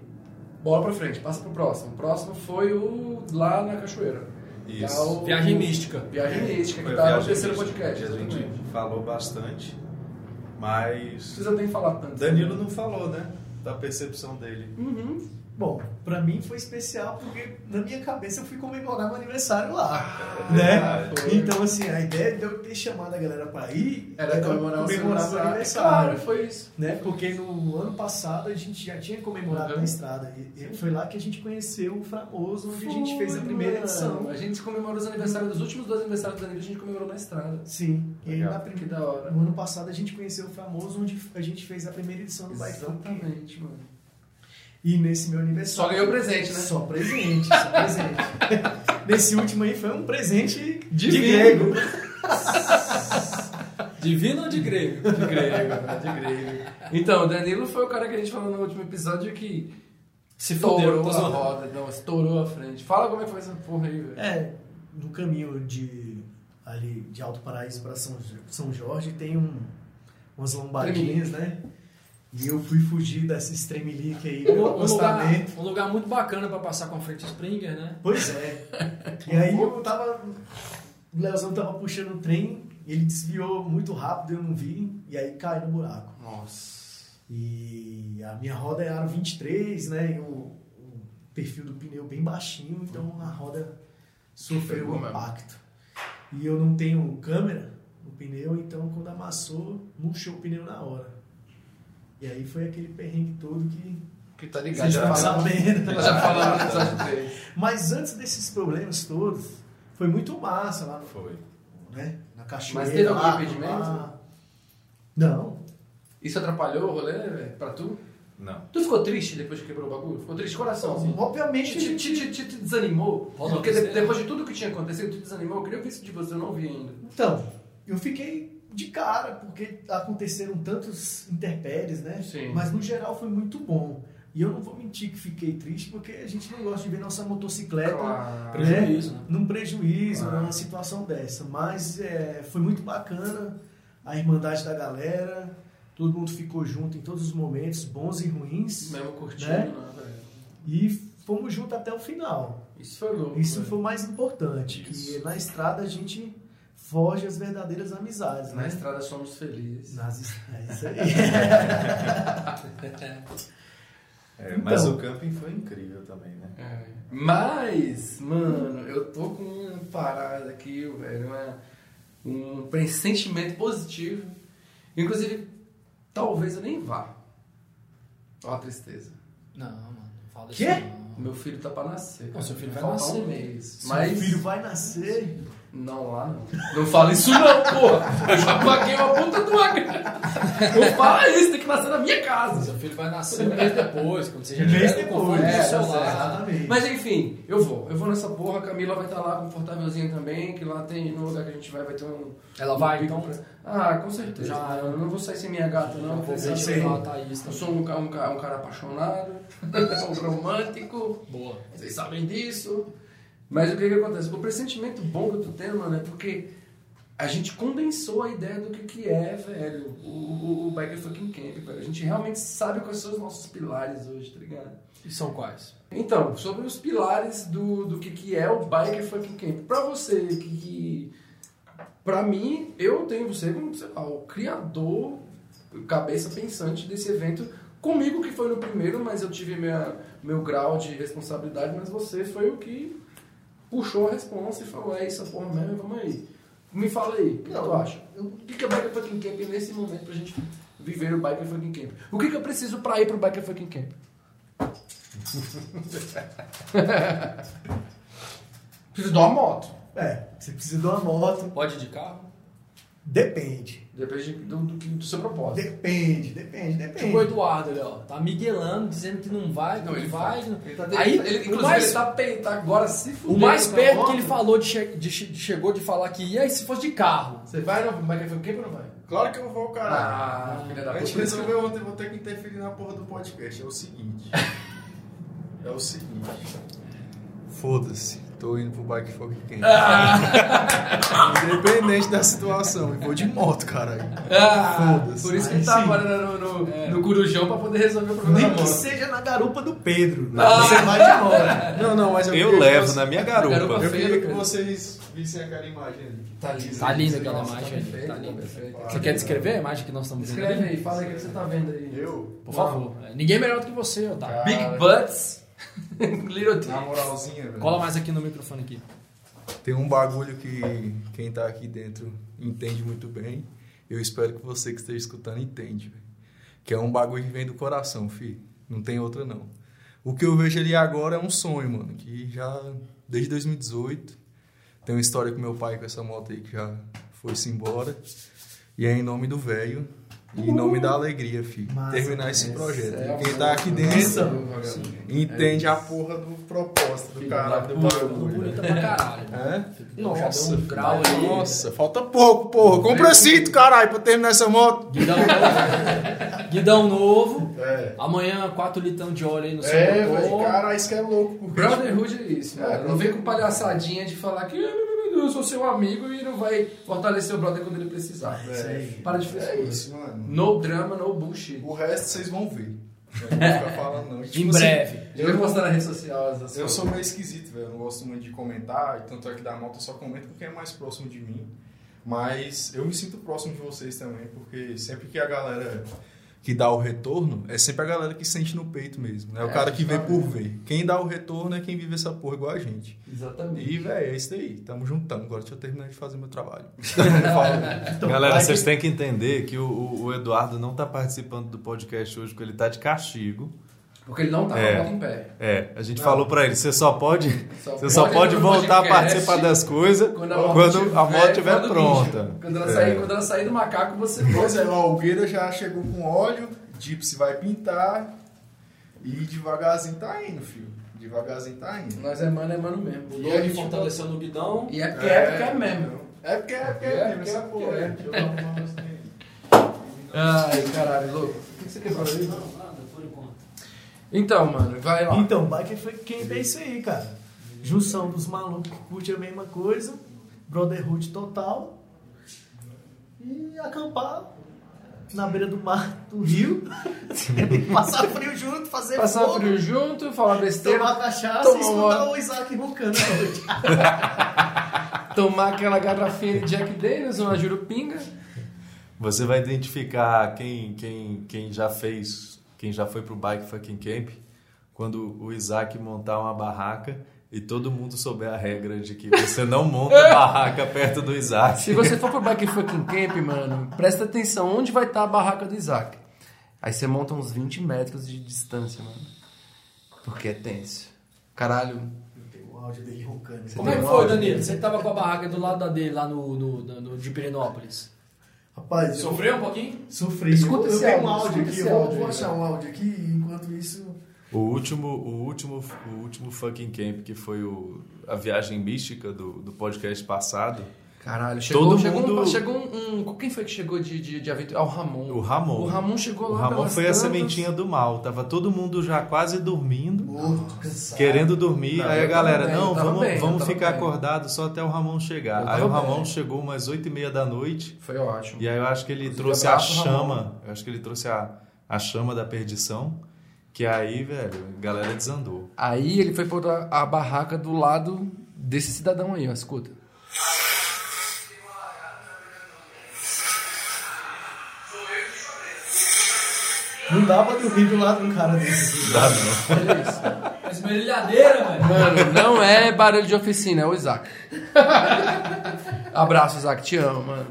bola pra frente, passa pro próximo. O próximo foi o lá na Cachoeira. Isso. Tá o- Viagem mística. Viagem mística, que tá no terceiro podcast. a gente falou bastante, Não mas precisa nem falar tanto. Danilo não falou, né? Da percepção dele. Uhum. Bom, pra mim foi especial porque na minha cabeça eu fui comemorar meu aniversário lá, né? foi. Então assim, a ideia de eu ter chamado a galera pra ir Era comemorar o seu meu aniversário. Claro, foi isso. né? Porque no ano passado a gente já tinha comemorado Uhum. na estrada e foi lá que a gente conheceu o Framoso, onde a gente fez a Foi, primeira mano. edição. A gente comemorou os aniversários dos últimos dois aniversários da Danilo, a gente comemorou na estrada. Sim, e aí na primeira, da hora. no ano passado a gente conheceu o Framoso, onde a gente fez a primeira edição do Bike. Exatamente, mano. E nesse meu Só aniversário. ganhou presente, né? Só presente, só presente. Nesse último aí foi um presente de Divino. grego. Divino ou de grego? De grego, de grego. Então, o Danilo foi o cara que a gente falou no último episódio que Se estourou a roda, não, estourou a frente. Fala como é que foi essa porra aí, velho. É, no caminho de ali de Alto Paraíso para São, São Jorge tem um, umas lombadinhas, né? E eu fui fugir dessa estremelique aí Um, do um lugar, um lugar muito bacana pra passar com a frente Springer, né? Pois é. E aí eu tava. O Leozão tava puxando o trem, ele desviou muito rápido, eu não vi, e aí cai no buraco. Nossa. E a minha roda é aro 23, né? E o, o perfil do pneu bem baixinho, então a roda sofreu Pegou um mesmo. impacto. E eu não tenho câmera no pneu, então quando amassou, murchou o pneu na hora. E aí foi aquele perrengue todo que Que tá ligado, vocês já sabendo. Já falamos no episódio 3. Mas antes desses problemas todos, foi muito massa lá no, Foi. né? na cachoeira. Mas teve algum lá, impedimento? lá. Não. Isso atrapalhou o rolê, velho, pra tu? Não. Tu ficou triste depois que quebrou o bagulho? Ficou triste de coração, assim? Obviamente Te, te, te, te- te desanimou? Porque cena. depois de tudo que tinha acontecido, tu desanimou? Eu queria ver isso de você, eu não vi ainda. Então, eu fiquei de cara, porque aconteceram tantos interpéries, né? Sim. Mas no geral foi muito bom. E eu não vou mentir que fiquei triste, porque a gente não gosta de ver nossa motocicleta Claro. Prejuízo, né? num prejuízo, Claro. numa situação dessa. Mas é, foi muito bacana a irmandade da galera, todo mundo ficou junto em todos os momentos, bons e ruins, Mesmo curtindo, Né? né, e fomos juntos até o final. Isso foi louco. Isso velho. foi o mais importante, Isso. que na estrada a gente foge às verdadeiras amizades, Na né? estrada somos felizes. Nas É isso aí. É, mas Então. o camping foi incrível também, né? É. Mas, mano, eu tô com uma parada aqui, velho, uma- um pressentimento positivo. Inclusive, talvez eu nem vá. Ó a tristeza. Não, mano, não fala Quê? isso não. Meu filho tá pra nascer. Não, seu filho vai nascer. um mês. Seu Mas. filho vai nascer. Não lá não. Não fala isso não, porra. Eu já paguei uma puta uma grana. Não fala isso, tem que nascer na minha casa. Seu filho vai nascer um mês depois, quando você já Um mês tiver depois, conforto é, do seu lado. Mas enfim, eu vou. Eu vou nessa porra. A Camila vai estar lá confortávelzinha também. Que lá tem, no lugar que a gente vai, vai ter um. Ela um vai, então? pra- Ah, com certeza. Já- eu não vou sair sem minha gata, não. Lá eu- tá isso. Eu sou um, um, um cara apaixonado, um romântico. Boa. Vocês sabem disso. Mas o que que acontece? O pressentimento bom que eu tô tendo, mano, é porque a gente condensou a ideia do que, que é, velho, o, o, o Biker Fucking Camp, velho. A gente realmente sabe quais são os nossos pilares hoje, tá ligado? E são quais? Então, sobre os pilares do, do que, que é o Biker Fucking Camp. Pra você que, que... Pra mim, eu tenho você como, sei lá, o criador, cabeça pensante desse evento. Comigo que foi no primeiro, mas eu tive minha, meu grau de responsabilidade, mas você foi o que puxou a responsa e falou, é isso, porra mesmo, vamos aí. Me fala aí, o que, tu acha? O que, é Biker Fucking Camp nesse momento pra gente viver o Biker Fucking Camp? O que, que eu preciso pra ir pro Biker Fucking Camp? Preciso de uma moto. É, você precisa de uma moto. Pode ir de carro? Depende. Depende do, do, do seu propósito. Depende, depende, depende. Tipo o Eduardo, ali, ó. Tá miguelando, dizendo que não vai, que não, Não, ele vai. vai. não- Ele tá, Aí, ele, o inclusive, mais- ele tá, pe- tá agora se O fudendo mais com a perto moto. que ele falou de, che- de che- chegou de falar que ia, e se fosse de carro? Você vai no Biker Fucking Camp ou não vai? Claro que eu vou, caralho. Ah, filha da a gente puta. resolveu ontem, vou ter que interferir na porra do podcast. É o seguinte. É o seguinte. Foda-se, tô indo pro bike fuck quem. Ah. Independente da situação, e vou de moto, caralho. Ah, Foda-se. por isso que ele tá agora no, no, no Corujão pra poder resolver o problema Nem da que seja na garupa do Pedro. Ah. Você vai de moto. Não, não, mas eu, Eu levo você- na minha garupa. garupa. Eu queria que vocês vissem aquela imagem ali. Tá lindo. Tá linda aquela Nossa, imagem tá ali, perfeito, tá linda. Você quer descrever a imagem que nós estamos vendo? Escreve ali? aí, fala aí o que você tá vendo aí. Eu? Por favor. É, Ninguém melhor do que você, Otávio. Big Butts. Little. Na moralzinha, velho. Cola mais aqui no microfone aqui. Tem um bagulho que quem tá aqui dentro entende muito bem. Eu espero que você que esteja escutando entende, velho. Que é um bagulho que vem do coração, fi. Não tem outra, não. O que eu vejo ali agora é um sonho, mano. Que já, desde 2018, tem uma história com meu pai com essa moto aí que já foi-se embora. E é em nome do velho e em nome da alegria, fi. Massa. Terminar esse projeto. é quem tá aqui dentro entende a porra do propósito do cara do bagulho. Bonita pra caralho. É? Não, um grau ali. Nossa, falta pouco, porra. Compra cinto, caralho, pra terminar essa moto. Guidão novo. Guidão novo. É. Amanhã, 4 litrão de óleo aí no seu É, motor. velho, cara, isso que é louco. Brotherhood é isso, É, mano. Não vem com palhaçadinha de falar que "Ah, eu sou seu amigo e não vai fortalecer o brother quando ele precisar. Isso aí. Para de é frescura. isso, mano. No drama, no bullshit. O resto vocês vão ver. Eu não vou ficar falando, não. Em Tipo breve. Eu vou postar na rede social assim, eu sou meio esquisito, velho. Eu não gosto muito de comentar. Tanto é que da nota eu só comento porque é mais próximo de mim. Mas eu me sinto próximo de vocês também, porque sempre que a galera que dá o retorno, é sempre a galera que sente no peito mesmo. né? É o cara que vê por ver. Quem dá o retorno é quem vive essa porra igual a gente. Exatamente. E, velho, é isso aí. Tamo juntando. Agora deixa eu terminar de fazer meu trabalho. Então, Galera, vai vocês têm que entender que o, o- o Eduardo não tá participando do podcast hoje porque ele tá de castigo. Porque ele não tá com É. a moto em pé. É, a gente falou pra ele, você só pode, Só você só pode voltar a participar das coisas quando quando a moto estiver quando pronta. Quando ela, É. sair, quando ela sair do macaco, você Pois é, o Gueira já chegou com óleo, Gypsy vai pintar e devagarzinho tá indo, filho. Devagarzinho tá indo. Nós é mano, é mano mesmo. O E gente fortaleceu no guidão. E é porque é, porque é mesmo. É porque é porque É, é, porque essa é, porra. porque é. Deixa eu dar uma mão. Ai, caralho, louco. O que você quebrou aí? Não, nada, por enquanto. Então, mano, vai lá. Então, Biker foi quem é isso aí, cara. Junção dos malucos que curtem a mesma coisa, brotherhood total. E acampar na beira do mar do rio. Passar frio junto, fazer Passar fogo, frio junto, falar besteira, tomar cachaça tomar e escutar uma- o Isaac roncando à noite. tomar aquela garrafinha de Jack Daniels, uma jurupinga. Você vai identificar quem, quem, quem já fez, quem já foi pro Bike Fucking Camp, quando o Isaac montar uma barraca e todo mundo souber a regra de que você não monta barraca perto do Isaac. Se você for pro Bike Fucking Camp, mano, presta atenção onde vai estar a barraca do Isaac. Aí você monta uns 20 metros de distância, mano. Porque é tenso. Caralho, o áudio dele roncando. Como é que foi, Danilo? Você que tava com a barraca do lado da dele lá no, no, no- no- de Pirenópolis. Rapaz, eu Sofreu um pouquinho? sofri. Escuta eu, eu esse tenho um áudio, áudio escuta aqui, esse eu vou, áudio vou achar um áudio aqui, enquanto isso... O último, o último, o último fucking camp que foi o, a viagem mística do, do podcast passado, caralho. Chegou, Todo chegou, mundo- um, chegou um, um- Quem foi que chegou de, de, de aventura? Ah, o Ramon. o Ramon. O Ramon chegou O lá Ramon pelas foi a tantas. sementinha do mal. Tava todo mundo já quase dormindo, Morto, cansado. querendo dormir. Não, Aí a galera, bem, não, vamos, bem, vamos ficar bem. acordado só até o Ramon chegar. Aí o Ramon bem. chegou umas oito e meia da noite. Foi ótimo. E aí eu acho que ele Inclusive, trouxe a Ramon. chama. Eu acho que ele trouxe a, a chama da perdição. Que aí, velho, a galera desandou. Aí ele foi pôr a, a barraca do lado desse cidadão aí, ó. Escuta. Não dá pra dormir do lado de um cara desse. Dá não. Olha isso. Mas esmerilhadeira, velho. Mano, não é barulho de oficina, é o Isaac. Abraço, Isaac, te amo, mano.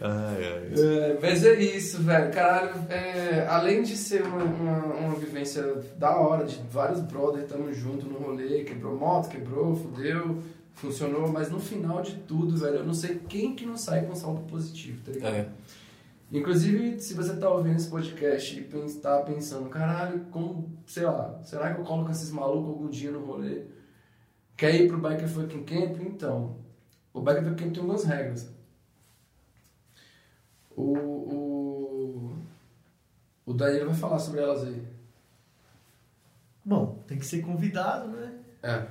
Ai, ai. É, mas é isso, velho. Caralho, é, além de ser uma, uma, uma vivência da hora, de vários brothers, tamo junto no rolê, quebrou moto, quebrou, fudeu, funcionou, mas no final de tudo, velho, eu não sei quem que não sai com saldo positivo, tá ligado? É. Inclusive, se você tá ouvindo esse podcast e pens- tá pensando, caralho, como, sei lá, será que eu coloco esses malucos algum dia no rolê? Quer ir pro Biker Fucking Camp? Então, o Biker Fucking Camp tem algumas regras. O, o, o Danilo vai falar sobre elas aí. Bom, tem que ser convidado, né? É.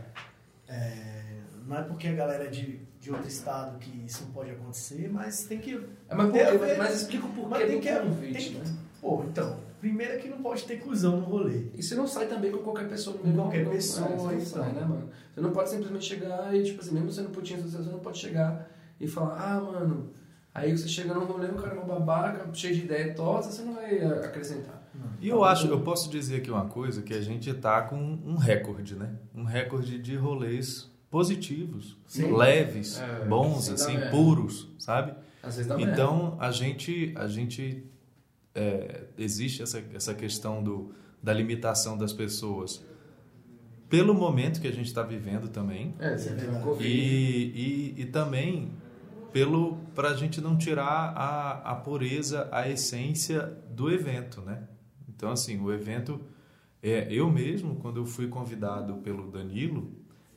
É, não é porque a galera é de, de outro estado que isso não pode acontecer, mas tem que. É, mas, por Tem quê? a ver- mas explica o porquê mas tem que- convite, tem- né? Pô, então, primeiro é que não pode ter cuzão no rolê. E você não sai também com qualquer pessoa no Com mesmo qualquer não- pessoa, é, você não sai, sai. né, mano? Você não pode simplesmente chegar e, tipo assim, mesmo sendo putinha associação, você não pode chegar e falar, ah, mano, aí você chega num rolê, o cara é uma babaca, cheio de ideia torta, você não vai acrescentar. E eu acho, eu posso dizer aqui uma coisa, que a gente está com um recorde, né? Um recorde de rolês positivos, Sim. leves, É, bons, sim, assim, puros, sabe? Então a gente, a gente é, existe essa, essa questão do, da limitação das pessoas pelo momento que a gente está vivendo também. É, você tem um. Covid. e, e, e também pelo para a gente não tirar a, a pureza, a essência do evento, né? Então assim o evento é, eu mesmo quando eu fui convidado pelo Danilo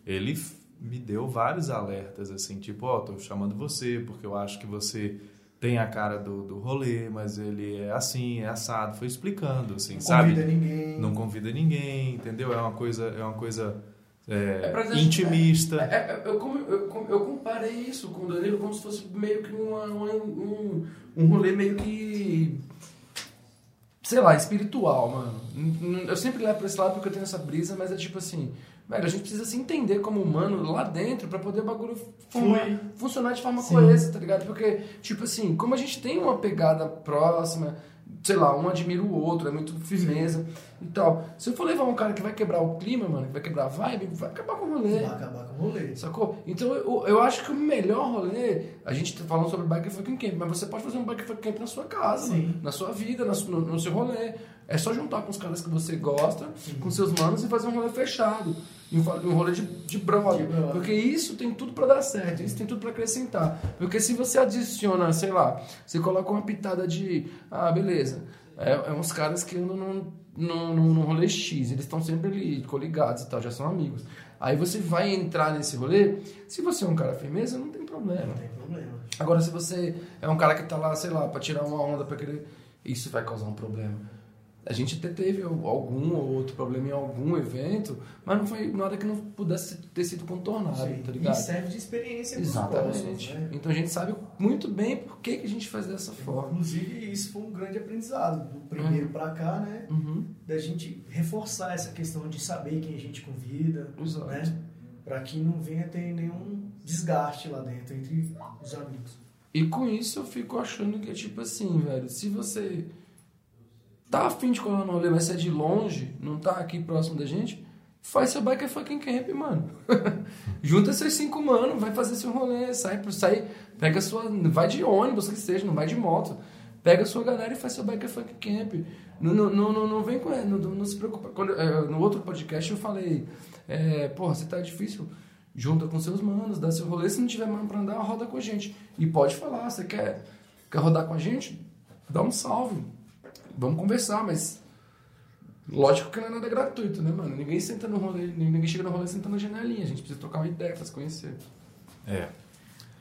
ele me deu vários alertas assim tipo ó tô chamando você porque eu acho que você tem a cara do, do rolê mas ele é assim é assado foi explicando assim Não sabe convida ninguém. não convida ninguém entendeu é uma coisa é uma coisa é, É pra gente- intimista É, é, eu, eu, eu comparei isso com o Danilo como se fosse meio que uma- uma- um, um rolê meio que. Sei lá, espiritual, mano. Eu sempre levo pra esse lado porque eu tenho essa brisa, mas é tipo assim. Velho, a gente precisa se entender como humano lá dentro pra poder o bagulho funcionar de forma Sim. coesa, tá ligado? Porque, tipo assim, como a gente tem uma pegada próxima, sei lá, um admira o outro, é muito firmeza e tal. Se eu for levar um cara que vai quebrar o clima, mano, que vai quebrar a vibe, vai acabar com o rolê. Vai acabar com o rolê. Sacou? Então eu, eu acho que o melhor rolê, a gente tá falando sobre bike fucking camp, mas você pode fazer um bike fucking camp na sua casa, Sim. na sua vida, na no, no seu rolê. É só juntar com os caras que você gosta, com seus manos e fazer um rolê fechado. Um rolê de, de brother. Porque isso tem tudo pra dar certo, isso tem tudo pra acrescentar. Porque se você adiciona, sei lá, você coloca uma pitada de. Ah, beleza. É, é uns caras que andam num, num, num, num rolê X, eles estão sempre ali coligados e tal, já são amigos. Aí você vai entrar nesse rolê, se você é um cara firmeza, não tem problema. Não tem problema. Agora, se você é um cara que tá lá, sei lá, pra tirar uma onda, pra querer. Isso vai causar um problema. A gente até teve algum ou outro problema em algum evento, mas não foi nada que não pudesse ter sido contornado, Sim. tá E ligado? serve de experiência Exatamente. próximos, né? Então a gente sabe muito bem por que, que a gente faz dessa forma. Inclusive, isso foi um grande aprendizado do primeiro pra cá, né? Uhum. Da gente reforçar essa questão de saber quem a gente convida, Exato. né? Pra que não venha ter nenhum desgaste lá dentro entre os amigos. E com isso eu fico achando que é tipo assim, velho, se você tá afim de colar no rolê, mas você é de longe, não tá aqui próximo da gente, faz seu bike fucking camp, mano. Junta seus cinco mano, vai fazer seu rolê, sai, sai, pega sua. Vai de ônibus que seja, não vai de moto. Pega a sua galera e faz seu bike fucking camp. Não, não, não, não, vem com. Não, não se preocupa. Quando, é, no outro podcast eu falei, é, porra, você tá difícil. Junta com seus manos, dá seu rolê. Se não tiver mano pra andar, roda com a gente. E pode falar, você quer, quer rodar com a gente? Dá um salve. Vamos conversar, mas. Lógico que não é nada gratuito, né, mano? Ninguém senta no rolê, ninguém chega no rolê sentando na janelinha. A gente precisa trocar uma ideia, fazer conhecer. é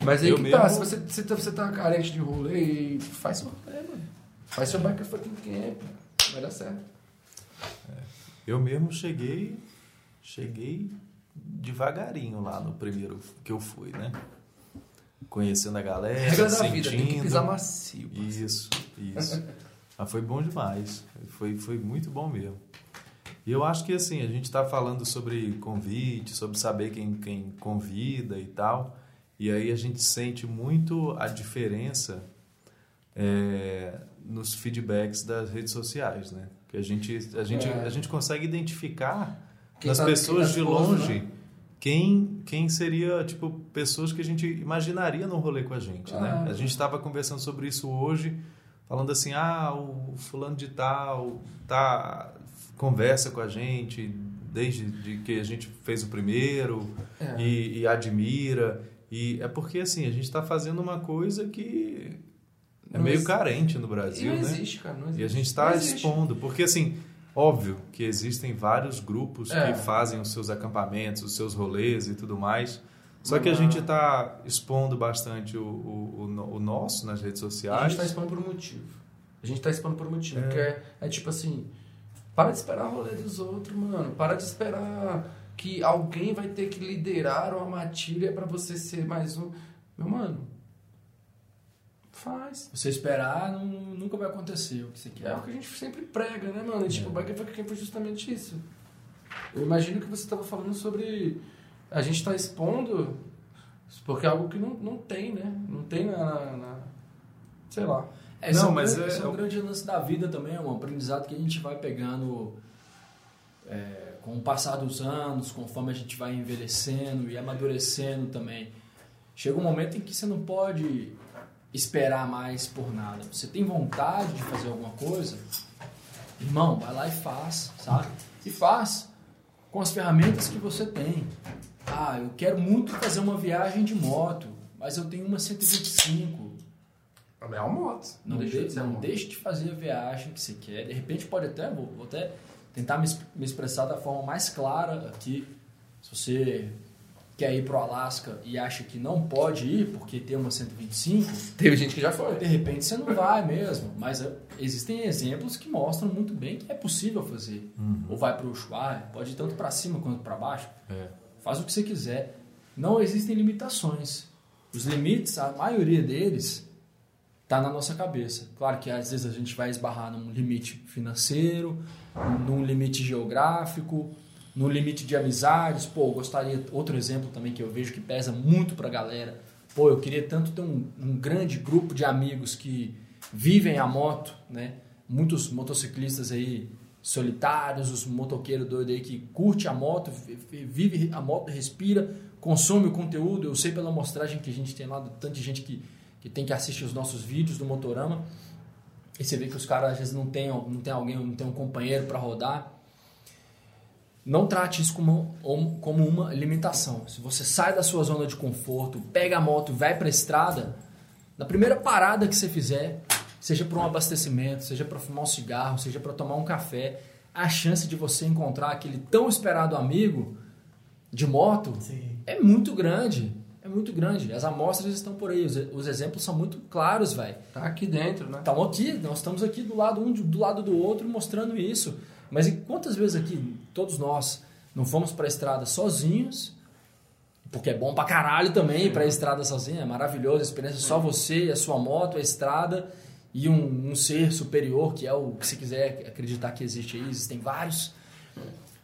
Mas aí Eu que tá, mesmo- se você, você, tá, você tá carente de rolê, faz seu rolê, mano. Faz seu bike fucking camp. Vai dar certo. Eu mesmo cheguei, cheguei devagarinho lá no primeiro que eu fui, né? Conhecendo a galera, Regra da sentindo. vida, tem que pisar macio. parceiro. Isso, isso. Mas foi bom demais. Foi, foi muito bom mesmo. E eu acho que assim, a gente está falando sobre convite, sobre saber quem, quem convida e tal. E aí a gente sente muito a diferença é, nos feedbacks das redes sociais, né? Que a gente, a gente, É. a gente consegue identificar Quem nas tá- pessoas de tá exposto, longe né? quem, quem seria, tipo, pessoas que a gente imaginaria no rolê com a gente, né? Claro. A gente estava conversando sobre isso hoje, falando assim, ah, o fulano de tal tá, conversa com a gente desde de que a gente fez o primeiro É. e, e admira. E é porque, assim, a gente está fazendo uma coisa que é Não meio existe. carente no Brasil, não né? existe, cara. Não existe. E a gente está expondo, porque assim, óbvio que existem vários grupos É. que fazem os seus acampamentos, os seus rolês e tudo mais. Só que a gente está expondo bastante o, o, o no- o nosso nas redes A sociais. gente tá expondo por um motivo. A gente tá expondo por um motivo. É. Que é, é tipo assim, para de esperar o rolê dos outros, mano. Para de esperar que alguém vai ter que liderar uma matilha pra você ser mais um. Meu mano, faz. Você esperar, não- nunca vai acontecer o que você É quer. o que a gente sempre prega, né, mano? E, tipo, É. o Bike foi foi justamente isso. Eu imagino que você estava falando sobre. A gente tá expondo. Porque é algo que não, não tem, né? Não tem na. na- na- sei lá. É, esse Não, é um mas grande, é- é um é- grande lance da vida também, é um aprendizado que a gente vai pegando é, com o passar dos anos, conforme a gente vai envelhecendo e amadurecendo também. Chega um momento em que você não pode esperar mais por nada. Você tem vontade de fazer alguma coisa, irmão, vai lá e faz, sabe? E faz com as ferramentas que você tem. Ah, eu quero muito fazer uma viagem de moto, mas eu tenho uma 125. É uma moto. Não, deixa de- não moto. deixe de fazer a viagem que você quer. De repente pode até, vou, vou até tentar me, me expressar da forma mais clara aqui. Se você quer ir para o Alasca e acha que não pode ir porque tem uma 125, Teve gente que já foi. de repente você não vai mesmo. Mas é, existem exemplos que mostram muito bem que é possível fazer. Ou vai para o Ushuaia, pode ir tanto para cima quanto para baixo. É. Faz o que você quiser. Não existem limitações. Os limites, a maioria deles, está na nossa cabeça. Claro que às vezes a gente vai esbarrar num limite financeiro, num limite geográfico, num limite de amizades. Pô, gostaria. Outro exemplo também que eu vejo que pesa muito pra galera. Pô, eu queria tanto ter um, um grande grupo de amigos que vivem a moto, né? Muitos motociclistas aí solitários, os motoqueiros doidos aí que curte a moto, vi- vi- vive a moto, respira, consome o conteúdo. Eu sei pela amostragem que a gente tem lá, do tanto de gente que, que tem que assistir os nossos vídeos do Motorama. E você vê que os caras às vezes não tem, não tem alguém, não tem um companheiro para rodar. Não trate isso como, como uma limitação. Se você sai da sua zona de conforto, pega a moto e vai para a estrada, na primeira parada que você fizer, seja para um abastecimento, seja para fumar um cigarro, seja para tomar um café, a chance de você encontrar aquele tão esperado amigo de moto Sim. é muito grande. É muito grande. As amostras estão por aí. Os, os exemplos são muito claros, velho. Tá aqui dentro, né? Estamos aqui, nós estamos aqui do lado um do lado do outro mostrando isso. Mas e quantas vezes aqui, todos nós, não fomos para a estrada sozinhos? Porque é bom pra caralho também ir pra estrada sozinho, é maravilhoso, a experiência só você, a sua moto, a estrada e um, um ser superior, que é o que você quiser acreditar que existe aí, existem vários.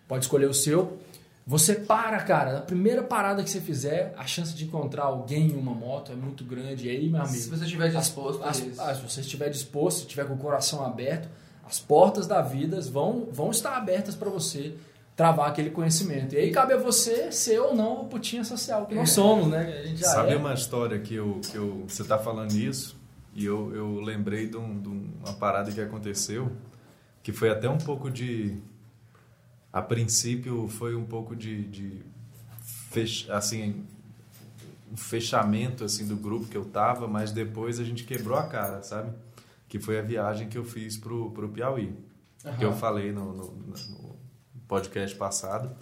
Pode escolher o seu. Você para, cara, na primeira parada que você fizer, a chance de encontrar alguém em uma moto é muito grande. E aí, meu amigo, Se você estiver disposto a as- isso. ah, se você estiver disposto, se estiver com o coração aberto, as portas da vida vão, vão estar abertas para você travar aquele conhecimento. E aí cabe a você ser ou não a putinha social que nós somos, né? A gente já Sabe é. uma história que eu, que eu você está falando isso e eu, eu lembrei de, um- de uma parada que aconteceu que foi até um pouco de a princípio foi um pouco de, de fech, assim um fechamento assim do grupo que eu tava mas depois a gente quebrou a cara sabe que foi a viagem que eu fiz pro, pro Piauí que eu falei no, no, no podcast passado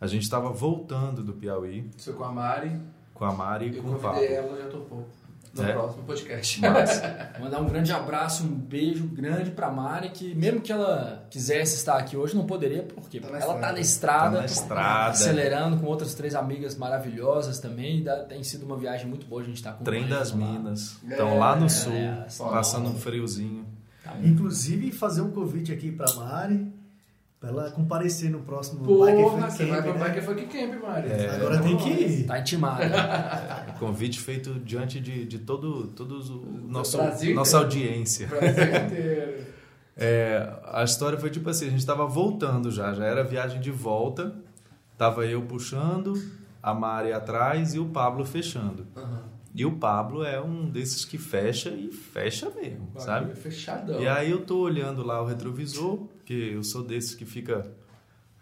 a gente estava voltando do Piauí Foi com a Mari. com a Mari e Eu com o Pablo. convidei ela, já topou. No É? próximo podcast. Mandar um grande abraço, um beijo grande pra Mari, que mesmo que ela quisesse estar aqui hoje, não poderia, porque Tá ela tá estrada. na estrada, Tá na estrada. acelerando com outras três amigas maravilhosas também. e dá- tem sido uma viagem muito boa, a gente tá com Trem das Minas. É, Estão lá no sul, é, passando um friozinho. Inclusive, fazer um convite aqui pra Mari, pra ela comparecer no próximo Porra, Biker você Fun vai Camp, pro né? Biker Funk Camp, Mari. Agora tem que ir. Tá intimada. Convite feito diante de, de todo, todos o nosso, Brasil nossa inteiro. audiência. Brasil inteiro. É, a história foi tipo assim, a gente estava voltando já, já era viagem de volta. Tava eu puxando, a Mari atrás e o Pablo fechando. E o Pablo é um desses que fecha e fecha mesmo, sabe? Bagulho Fechadão. E aí eu tô olhando lá o retrovisor, porque eu sou desses que fica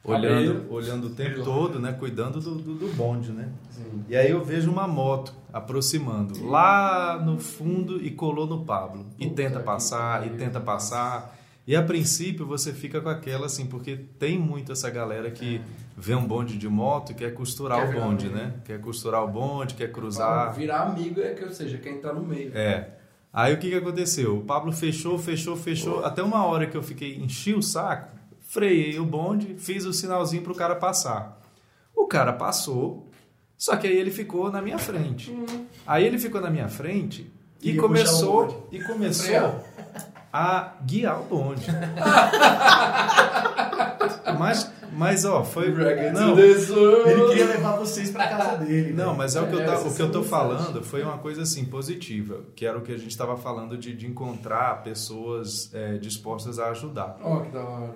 olhando, olhando o tempo todo, né? Cuidando do, do, do bonde, né? E aí eu vejo uma moto aproximando lá no fundo e colou no Pablo. E Puta tenta passar, e tenta passar. E a princípio você fica com aquela assim, porque tem muito essa galera que vê um bonde de moto e quer costurar Quer o bonde, né? Quer costurar o bonde, quer cruzar. Virar amigo é que, ou seja, quem tá no meio. É. Aí o que, que aconteceu? O Pablo fechou, fechou, fechou. Até uma hora que eu fiquei, enchi o saco, freiei o bonde, fiz o sinalzinho pro cara passar. O cara passou, só que aí ele ficou na minha frente. Aí ele ficou na minha frente e Queria começou, e começou. A guiar o bonde. mas, mas, ó, foi. Não, Ele queria levar vocês pra casa dele. Não, né? mas é o que eu, tá- o que eu tô falando foi uma coisa assim positiva, que era o que a gente estava falando de, de encontrar pessoas é, dispostas a ajudar. Ó, que da hora.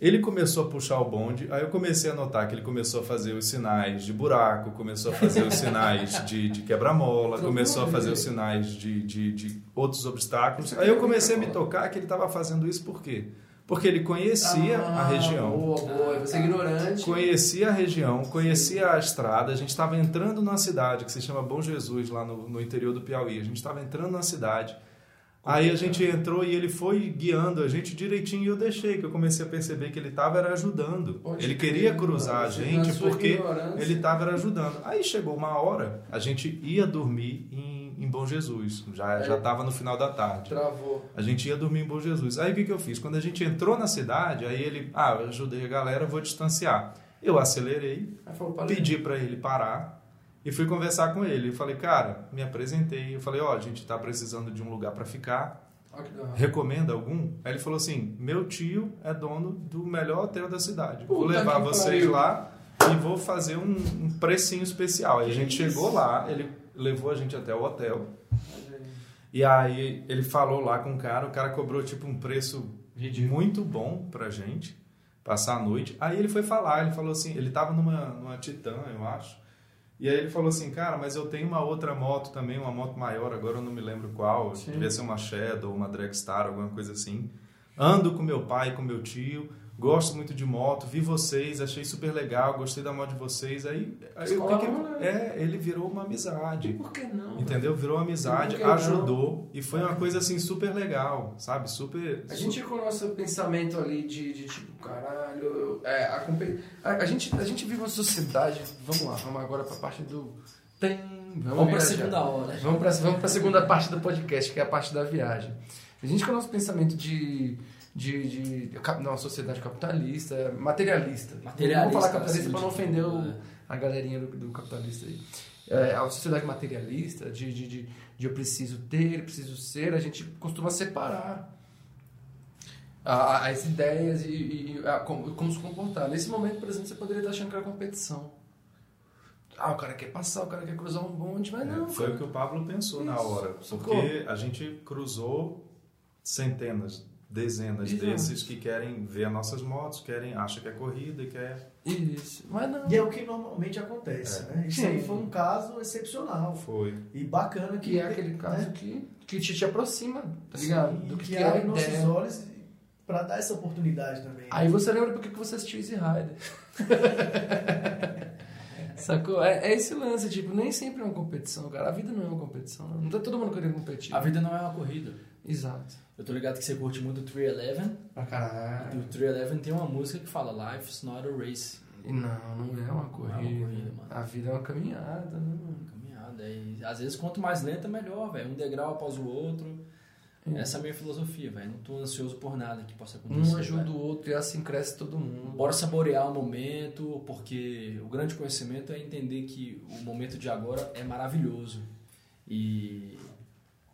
Ele começou a puxar o bonde, aí eu comecei a notar que ele começou a fazer os sinais de buraco, começou a fazer os sinais de, de quebra-mola, começou a fazer os sinais de, de, de outros obstáculos. Aí eu comecei a me tocar que ele estava fazendo isso por quê? Porque ele conhecia a Ah, região. Boa, boa. Você é ignorante. Conhecia a região, conhecia a estrada. A gente estava entrando numa cidade que se chama Bom Jesus, lá no, no interior do Piauí. A gente estava entrando na cidade. Aí a gente entrou e ele foi guiando a gente direitinho e eu deixei, que eu comecei a perceber que ele estava era ajudando. Pode ele crer, queria cruzar a gente porque ignorância. ele estava ajudando. Aí chegou uma hora, a gente ia dormir em, em Bom Jesus. Já É. já estava no final da tarde. Travou. A gente ia dormir em Bom Jesus. Aí o que, que eu fiz? Quando a gente entrou na cidade, aí ele, ah, eu ajudei a galera, vou distanciar. Eu acelerei, pedi para ele parar e fui conversar com ele. Eu falei, cara, me apresentei. Eu falei, ó, a gente tá precisando de um lugar para ficar. Recomenda algum? Aí ele falou assim: meu tio é dono do melhor hotel da cidade. vou Puta levar que vocês pariu. lá e vou fazer um, um precinho especial. Aí a gente chegou lá, ele levou a gente até o hotel. E aí ele falou lá com o cara, o cara cobrou tipo um preço muito bom pra gente passar a noite. Aí ele foi falar, ele falou assim, ele tava numa, numa Titan, eu acho. E aí ele falou assim, cara, mas eu tenho uma outra moto também, uma moto maior, agora eu não me lembro qual, Sim. devia ser uma Shadow, uma Dragstar, alguma coisa assim. Ando com meu pai, com meu tio, gosto muito de moto, vi vocês, achei super legal, gostei da moto de vocês. Aí, aí Escola, né? é, ele virou uma E amizade. por que não? Entendeu? Virou amizade, Por que não? ajudou e foi uma coisa assim super legal, sabe? Super. A gente com o nosso pensamento ali de, de tipo, caralho, é, a, a, a gente, a gente vive uma sociedade. Vamos lá, vamos agora pra parte do. Tem. Vamos pra viajar. segunda hora. Vamos pra, vamos pra segunda parte do podcast, que é a parte da viagem. A gente com o nosso pensamento de. De, de, de não, sociedade capitalista, materialista. Materialista, Vamos falar capitalista acima pra não de ofender o, né? a galerinha do, do capitalista aí. É, a sociedade materialista, de, de, de, de eu preciso ter, preciso ser, a gente costuma separar a- as ideias e, e- a- como, como se comportar. Nesse momento, por exemplo, você poderia estar achando que era competição. Ah, o cara quer passar, o cara quer cruzar um bonde, mas não. É, foi cara. o que o Pablo pensou na Isso, hora. sacou? Porque a gente cruzou centenas, dezenas Exato. desses que querem ver as nossas motos, querem, acham que é corrida e quer. Isso, mas não. E é o que normalmente acontece, né? Isso aí foi um caso excepcional. Foi. E bacana que... Que é aquele caso né? que, que te, te aproxima, tá ligado? Sim, Do que, que, é a abre nossos ideia. olhos pra dar essa oportunidade também. Aí você lembra por que que você assistiu Easy Rider. Sacou? É, é esse lance, tipo, nem sempre é uma competição, cara. A vida não é uma competição. Não tá todo mundo querendo competir. A vida não é uma corrida. Exato. Eu tô ligado que você curte muito o 311. Pra caralho. E o 311 tem uma música que fala Life's not a race. E não, não é uma corrida. corrida, mano. A vida é uma caminhada, né, mano? Caminhada. E às vezes quanto mais lenta, melhor, velho. Um degrau após o outro. Essa é a minha filosofia, velho. Não tô ansioso por nada que possa acontecer. Um ajuda velho. o outro e assim cresce todo mundo. Bora saborear o momento, porque o grande conhecimento é entender que o momento de agora é maravilhoso. E,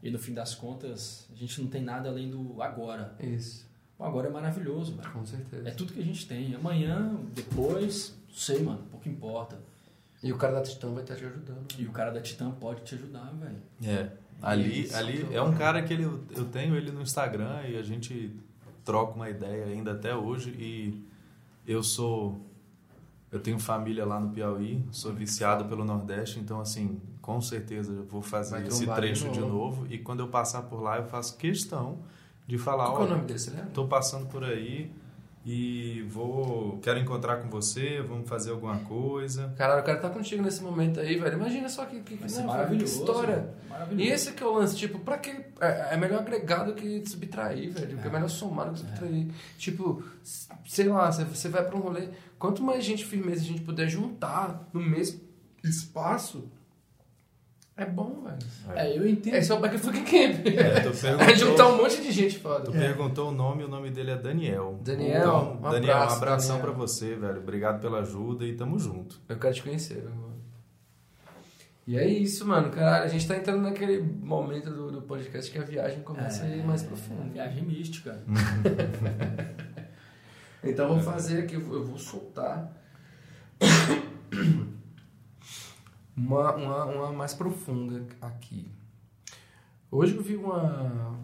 e no fim das contas, a gente não tem nada além do agora. Isso, O agora é maravilhoso, velho. com certeza. É tudo que a gente tem. Amanhã, depois, não sei, mano, pouco importa. E o cara da Titã vai estar te ajudando. E o cara da Titã pode te ajudar, velho. É. Ali, Isso. ali é um cara que ele, eu tenho ele no Instagram e a gente troca uma ideia ainda até hoje e eu sou eu tenho família lá no Piauí, sou viciado pelo Nordeste, então assim, com certeza eu vou fazer Vai esse trombar de trecho de novo. novo e quando eu passar por lá eu faço questão de falar, Qual que é o olha, nome você lembra? Tô passando por aí e vou quero encontrar com você, vamos fazer alguma coisa. Caralho, o cara tá contigo nesse momento aí, velho. Imagina só que, que, não, maravilhoso. que história. Maravilhoso. E esse que é o lance, tipo, pra que. É, é melhor agregar do que subtrair, velho. Porque é, melhor somar do que subtrair. Tipo, s- sei lá, você- você vai pra um rolê. Quanto mais gente firmeza a gente puder juntar no mesmo espaço, é bom, velho. É, eu entendo. É só o Backflip Camp. É, tu É perguntou, juntar um monte de gente foda. tu perguntou o nome, o nome dele é Daniel. Daniel, Então, um Daniel, abraço, um abração Daniel. pra você, velho. Obrigado pela ajuda e tamo junto. Eu quero te conhecer, meu irmão. E é isso, mano. Caralho, a gente tá entrando naquele momento do, do podcast que a viagem começa a ir mais profunda. Viagem mística. Então eu vou fazer aqui, eu vou soltar uma, uma, uma mais profunda aqui. Hoje eu vi uma.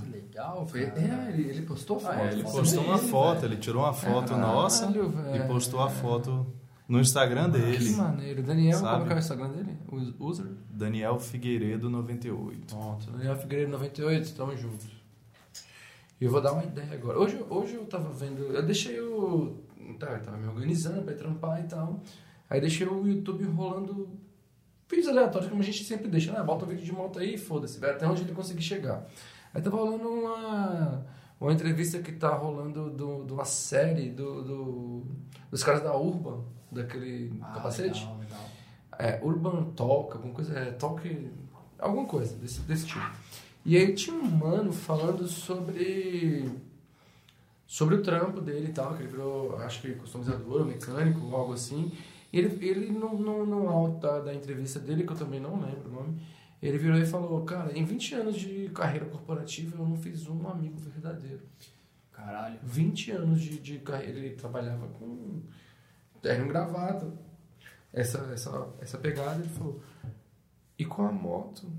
Que legal, Foi, é, ele, ele postou foto. É, ele postou dele, uma velho. foto, ele tirou uma foto Caralho, nossa velho. e postou a foto no Instagram Que dele. maneiro. Daniel, Sabe? como que é o Instagram dele? O user? Daniel Figueiredo 98. Pronto. Daniel Figueiredo 98, tamo junto. E eu vou dar uma ideia agora. Hoje, hoje eu tava vendo. Eu deixei o. Tá, eu tava me organizando pra trampar e tal. Aí deixei o YouTube rolando vídeos aleatórios, como a gente sempre deixa, né? Bota um vídeo de moto aí e foda-se, vai até onde ele conseguir chegar. Aí tava rolando uma, uma entrevista que tá rolando do- de uma série do, do- dos caras da Urban, daquele Ah, capacete. legal, legal. É, Urban Talk, alguma coisa, é, Talk, alguma coisa desse, desse tipo. E aí tinha um mano falando sobre sobre o trampo dele e tal, que ele virou, acho que customizador, mecânico, algo assim. Ele, ele no, no, no alto da, da entrevista dele, que eu também não lembro o nome, ele virou e falou, cara, em 20 anos de carreira corporativa eu não fiz um amigo verdadeiro. Caralho. 20 anos de, de carreira, ele trabalhava com terno gravata, essa, essa, essa pegada, ele falou. E com a moto,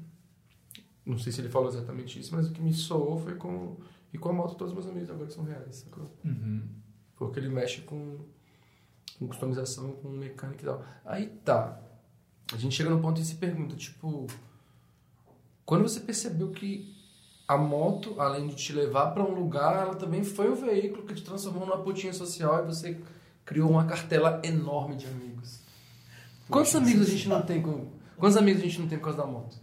não sei se ele falou exatamente isso, mas o que me soou foi com. E com a moto todos meus amigos agora são reais, sacou? Uhum. Porque ele mexe com, com customização, com mecânica e tal. Aí tá. A gente chega no ponto e se pergunta, tipo, quando você percebeu que a moto, além de te levar para um lugar, ela também foi o veículo que te transformou numa putinha social e você criou uma cartela enorme de amigos. Quantos amigos a gente não tem com. Quantos amigos a gente não tem por causa da moto?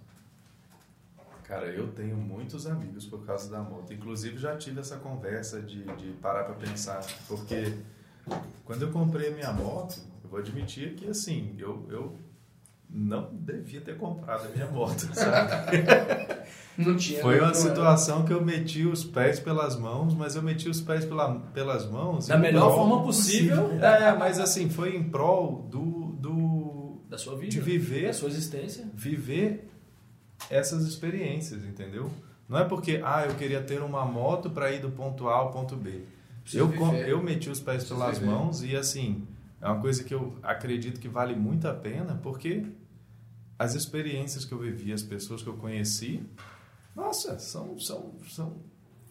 Cara, eu tenho muitos amigos por causa da moto. Inclusive já tive essa conversa de, de parar pra pensar, porque quando eu comprei a minha moto, eu vou admitir que assim, eu, eu não devia ter comprado a minha moto, sabe? Não tinha. Foi não uma situação que eu meti os pés pelas mãos, mas eu meti os pés pela, pelas mãos. Da melhor forma possível É, mas assim, foi em prol do, do da sua vida. de viver Da sua existência. viver essas experiências, entendeu? Não é porque, ah, eu queria ter uma moto para ir do ponto A ao ponto B. Preciso Eu, viver. eu meti os pés Preciso pelas viver. mãos e, assim, é uma coisa que eu acredito que vale muito a pena, porque as experiências que eu vivi, as pessoas que eu conheci, nossa, são, são, são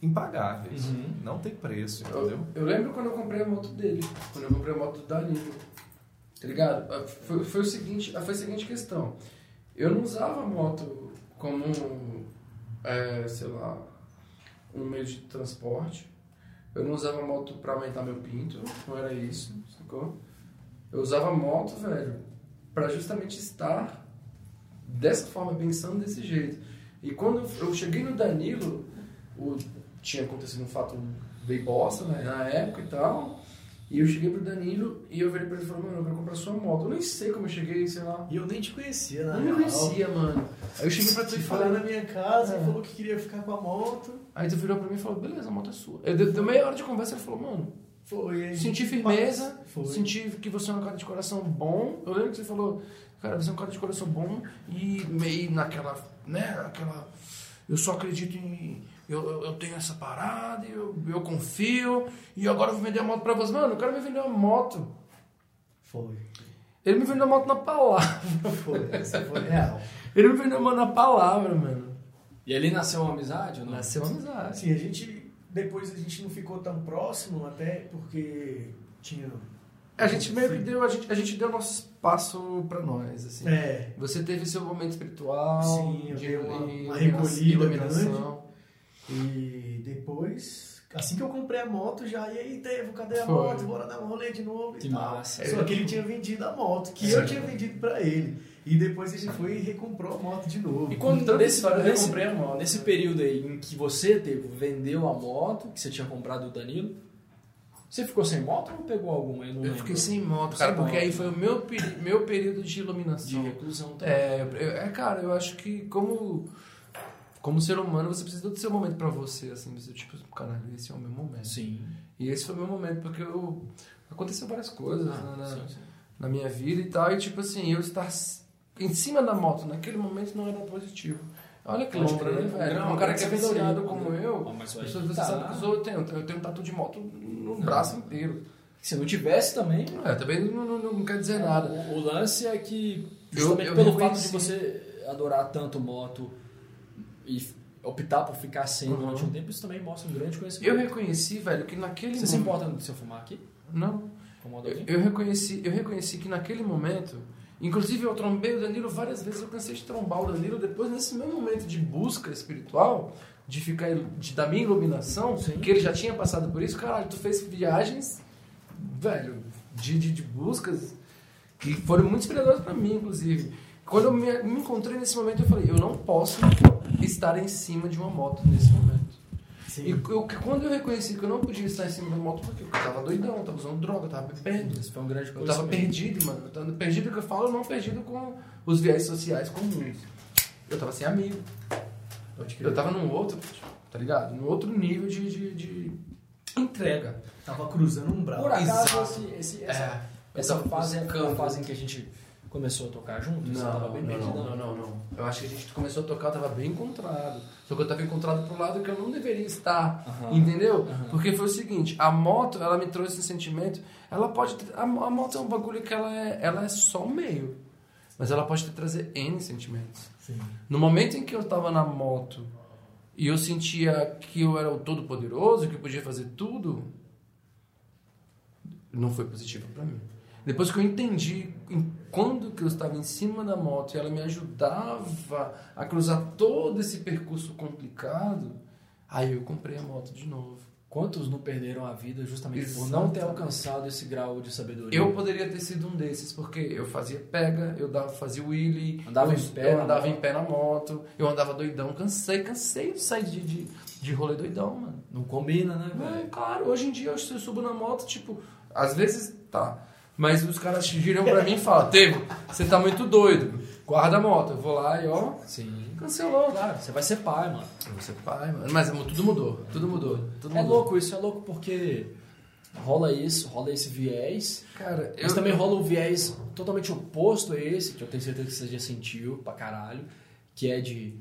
impagáveis. Uhum. Não tem preço, entendeu? Eu, eu lembro quando eu comprei a moto dele, quando eu comprei a moto do Danilo. Tá ligado? Ah, Foi, foi, o seguinte, ah, foi a seguinte questão. Eu não usava a moto como, é, sei lá, um meio de transporte. Eu não usava moto pra aumentar meu pinto, não era isso, sacou? Eu usava moto, velho, pra justamente estar dessa forma, pensando desse jeito. E quando eu- eu cheguei no Danilo, o, tinha acontecido um fato bem bosta né, na época e tal. E eu cheguei pro Danilo e eu virei pra ele e falei, mano, eu quero comprar sua moto. Eu nem sei como eu cheguei, sei lá. E eu nem te conhecia, na Eu não conhecia, mano. Aí eu cheguei pra tu e falei. na minha casa É. falou que queria ficar com a moto. Aí tu virou pra mim e falou, beleza, a moto é sua. Eu deu, deu meia hora de conversa e ele falou, mano, Foi. senti firmeza, Foi. senti que você é um cara de coração bom. Eu lembro que você falou, cara, você é um cara de coração bom e meio naquela, né, aquela. Eu só acredito em. Eu, eu, eu tenho essa parada, eu, eu confio, e agora eu vou vender a moto pra você. Mano, o cara me vendeu uma moto. Foi. Ele me vendeu a moto na palavra. Foi. Essa foi real. Ele me vendeu a moto na palavra, mano. E ali nasceu uma amizade ou não? Nasceu uma amizade. Assim, a gente. Depois a gente não ficou tão próximo, até porque tinha. A gente meio que deu, a gente, a gente deu nosso espaço pra nós, assim. É. Você teve seu momento espiritual, Sim, eu de uma- uma recolhida iluminação. E depois, assim que eu comprei a moto, já, e aí, Tevo, cadê a Foi. moto? Bora dar um rolê de novo Que e tal. massa. Só que ele tinha vendido a moto, que eu tinha vendido pra ele. E depois ele foi e recomprou a moto de novo. E quando Contando nesse, nesse, comprei a moto. nesse período aí em que você teve, vendeu a moto que você tinha comprado do Danilo, você ficou sem moto ou pegou alguma? Eu, não Eu fiquei sem moto, Sem cara, porque moto. aí foi o meu, meu período de de iluminação. reclusão também. É, eu- é, cara, eu acho que como, como ser humano, você precisa do seu momento pra você, assim, você, tipo, caralho, esse é o meu momento. Sim. E esse foi o meu momento, porque eu, aconteceu várias coisas Ah, né, na, sim, sim. na minha vida e tal. E tipo assim, eu estar em cima da moto naquele momento não era positivo. Olha que crer. né, velho? Não, um cara que é que ser vendorado assim, como né? eu, Ó, mas pessoas você tá. sabe que eu tenho, eu tenho um tatu de moto no braço inteiro. Se não tivesse também. É, também não, não, não quer dizer nada. O, o lance é que, Eu- justamente eu pelo fato de você adorar tanto moto e optar por ficar sem Uhum. durante um tempo, isso também mostra um grande conhecimento. Eu reconheci, velho, que naquele Você se momento... importa se eu fumar aqui? Não. Eu, eu reconheci, eu reconheci que naquele momento, inclusive eu trombei o Danilo várias vezes, eu cansei de trombar o Danilo depois nesse mesmo momento de busca espiritual, de ficar de, da minha iluminação, Sim. que ele já tinha passado por isso, caralho, tu fez viagens, velho, de, de, de buscas que foram muito inspiradoras pra mim, inclusive. Quando eu me, me encontrei nesse momento, eu falei, eu não posso estar em cima de uma moto nesse momento. Sim. E eu, quando eu reconheci que eu não podia estar em cima da moto, porque eu tava doidão, eu tava usando droga, eu tava bebendo. Isso foi um grande Eu tava perdido, mano. Eu tava perdido que eu falo, não perdido com os viés sociais comuns. Eu tava sem amigo. Eu tava num outro, tá ligado? Num outro nível de, de, de entrega. Tava cruzando um umbral. Por acaso, esse, esse- essa, É. essa tava fase é a fase em que a gente começou a tocar juntos? Você tava bem não, perdido? não, não, não. Eu acho que a gente começou a tocar, eu tava bem encontrado. Só que eu tava encontrado pro lado que eu não deveria estar. Aham. Entendeu? Aham. Porque foi o seguinte, a moto, ela me trouxe esse sentimento. Ela pode. ter- a, a moto é um bagulho que ela é, ela é só meio. Mas ela pode te trazer N sentimentos. Sim. No momento em que eu tava na moto e eu sentia que eu era o todo poderoso, que eu podia fazer tudo, não foi positivo pra mim. Depois que eu entendi quando que eu estava em cima da moto e ela me ajudava a cruzar todo esse percurso complicado, aí eu comprei a moto de novo. Quantos não perderam a vida justamente por Exatamente. não ter alcançado esse grau de sabedoria? Eu poderia ter sido um desses, porque eu fazia pega, eu dava, fazia wheelie, Andava eu, em pé eu andava moto. em pé na moto, eu andava doidão, cansei, cansei de sair de, de, de rolê doidão, mano. Não combina, né, Não, velho? claro, hoje em dia eu subo na moto, tipo, às vezes tá. Mas os caras giram pra mim e falam, Tego, você tá muito doido, guarda a moto. Eu vou lá e ó, Sim. cancelou. Claro, você vai ser pai, mano. Eu vou ser pai, mano. Mas amor, tudo mudou, tudo mudou. Tudo É mudou. louco isso, é louco porque rola isso, rola esse viés, Cara, eu mas também rola o viés totalmente oposto a esse, que eu tenho certeza que você já sentiu pra caralho, que é de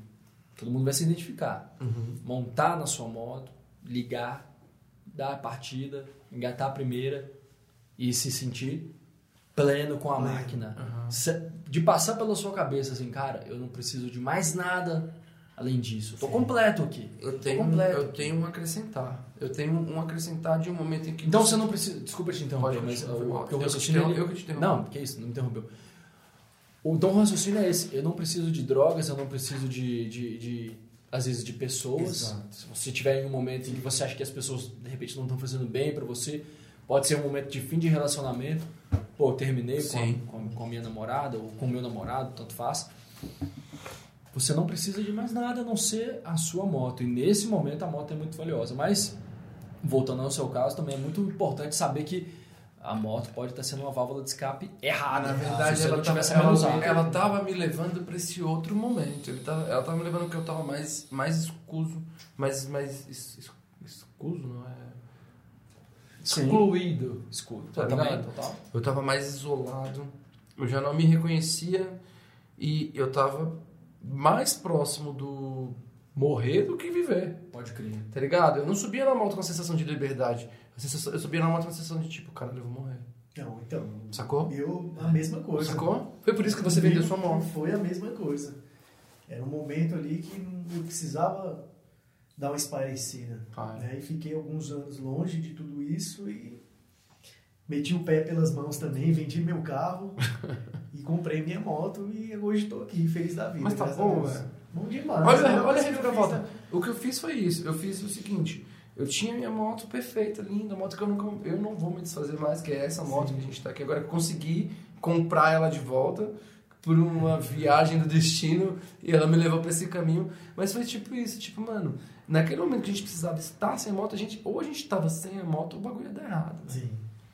todo mundo vai se identificar. Uhum. Montar na sua moto, ligar, dar a partida, engatar a primeira e se sentir pleno com a Pleno. máquina. Uhum. De passar pela sua cabeça assim, cara, eu não preciso de mais nada além disso. Eu tô Sim. completo aqui. Eu tenho, completo. eu tenho um acrescentar. Eu tenho um acrescentar de um momento em que. Então você não precisa. Desculpa te interromper, Pode mas Eu que te raciocínio. interrom- ele- eu que te interrompi. Não, que isso, não me interrompeu. Então o raciocínio é esse. Eu não preciso de drogas, eu não preciso de. de, de às vezes de pessoas. Exato. Se você tiver em um momento em que você acha que as pessoas de repente não estão fazendo bem pra você, pode ser um momento de fim de relacionamento. Pô, eu terminei com Sim. com, a, com a minha namorada ou com o meu namorado, tanto faz. Você não precisa de mais nada a não ser a sua moto. E nesse momento a moto é muito valiosa. Mas, voltando ao seu caso, também é muito importante saber que a moto pode estar sendo uma válvula de escape errada. Na verdade, se você ela não tava, tivesse sabendo usar. ela, ela tava me levando pra esse outro momento. Ele tava, ela tava me levando que eu tava mais, mais escuso, mais, mais es- es- escuso, não é? Excluído. Escudo. Tá ligado? total. Eu tava mais isolado, eu já não me reconhecia e eu tava mais próximo do morrer do que viver. Pode crer. Tá ligado? Eu não subia na moto com a sensação de liberdade. Sensação- Eu subia na moto com a sensação de tipo, cara, eu vou morrer. Não, então, Sacou? eu a mesma coisa. Sacou? Foi por isso que você vendeu sua moto. Foi a mesma coisa. Era um momento ali que eu precisava dar uma esparecida. Ah, é. né? E fiquei alguns anos longe de tudo isso e meti o pé pelas mãos também, vendi meu carro e comprei minha moto e hoje estou aqui, feliz da vida. Mas tá bom, velho. Bom demais. Olha, né? olha a reviravolta. O que eu fiz foi isso. Eu fiz o seguinte. Eu tinha minha moto perfeita, linda, moto que eu, nunca, eu não vou me desfazer mais, que é essa moto Sim. que a gente tá aqui agora. Eu consegui comprar ela de volta por uma viagem do destino e ela me levou pra esse caminho. Mas foi tipo isso, tipo, mano, naquele momento que a gente precisava estar sem a moto, a gente, ou a gente tava sem a moto, o bagulho ia dar errado. Sim.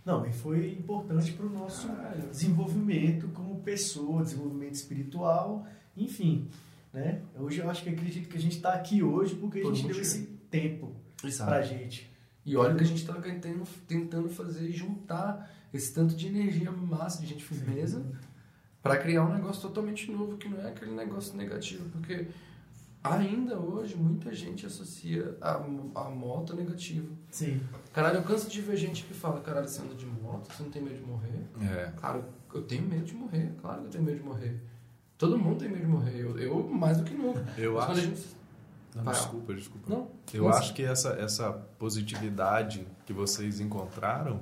Não, e foi importante para o nosso desenvolvimento como pessoa, desenvolvimento espiritual, enfim. Né? Hoje eu acho que acredito que a gente está aqui hoje porque a Por um gente deu esse tempo Exato. pra gente. E olha o que a gente tá tentando, tentando fazer, juntar esse tanto de energia massa, de gente firmeza, para criar um negócio totalmente novo, que não é aquele negócio negativo, porque ainda hoje muita gente associa a, a moto negativo. Sim. Caralho, eu canso de ver gente que fala, caralho, você anda de moto, você não tem medo de morrer? É. Cara, eu tenho medo de morrer, claro que eu tenho medo de morrer. Todo mundo tem medo de morrer, eu, eu mais do que nunca. Eu Mas acho. gente- Não, Vai, desculpa, desculpa. Não, Eu Nossa. acho que essa, essa positividade que vocês encontraram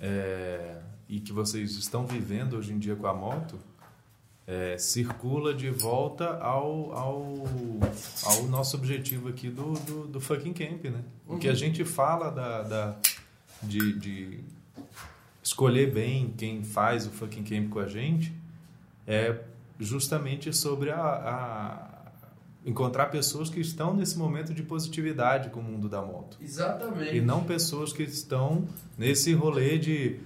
é, e que vocês estão vivendo hoje em dia com a moto é, circula de volta ao, ao, ao nosso objetivo aqui do, do, do fucking camp, né? O que a gente fala da, da, de, de escolher bem quem faz o fucking camp com a gente é justamente sobre a, a encontrar pessoas que estão nesse momento de positividade com o mundo da moto. Exatamente. E não pessoas que estão nesse rolê de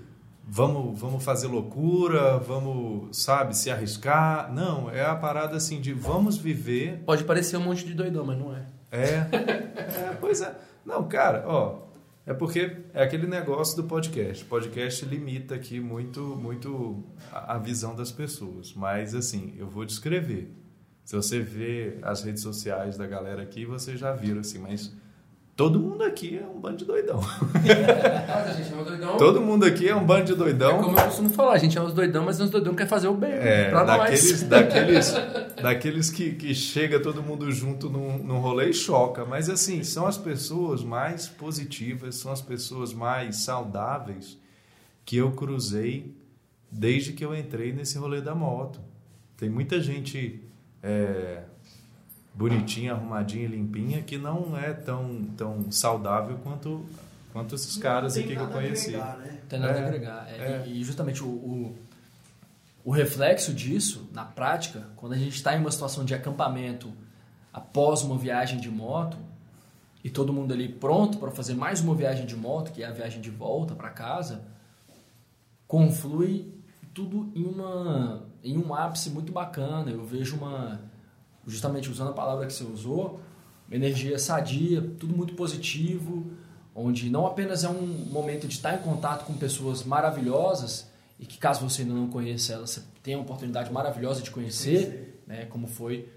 vamos, vamos fazer loucura, vamos, sabe, se arriscar. Não, é a parada assim de vamos viver. Pode parecer um monte de doidão, mas não é. É, é pois é. Não, cara, ó, é porque é aquele negócio do podcast. O podcast limita aqui muito, muito a, visão das pessoas. Mas assim, eu vou descrever. Se você vê as redes sociais da galera aqui, você já viram assim, mas todo mundo aqui é um bando de doidão. Gente é um doidão. Todo mundo aqui é um bando de É doidão. como eu costumo falar, a gente é uns doidão, mas uns doidão que quer fazer o bem É, pra daqueles, nós. daqueles, daqueles que, que chega todo mundo junto num, num rolê e choca. Mas assim, são as pessoas mais positivas, são as pessoas mais saudáveis que eu cruzei desde que eu entrei nesse rolê da moto. Tem muita gente é, bonitinha, arrumadinha, limpinha, que não é tão, tão saudável quanto, quanto esses caras aqui que eu nada a conheci. agregar, né? Tem nada É, a agregar. É, é. E, e justamente o, o, o reflexo disso, na prática, quando a gente está em uma situação de acampamento após uma viagem de moto, e todo mundo ali pronto para fazer mais uma viagem de moto, que é a viagem de volta para casa, conflui tudo em, uma, em um ápice muito bacana. Eu vejo uma, justamente usando a palavra que você usou, uma energia sadia, tudo muito positivo, onde não apenas é um momento de estar em contato com pessoas maravilhosas e que caso você ainda não conheça elas, você tem a oportunidade maravilhosa de conhecer, né, como foi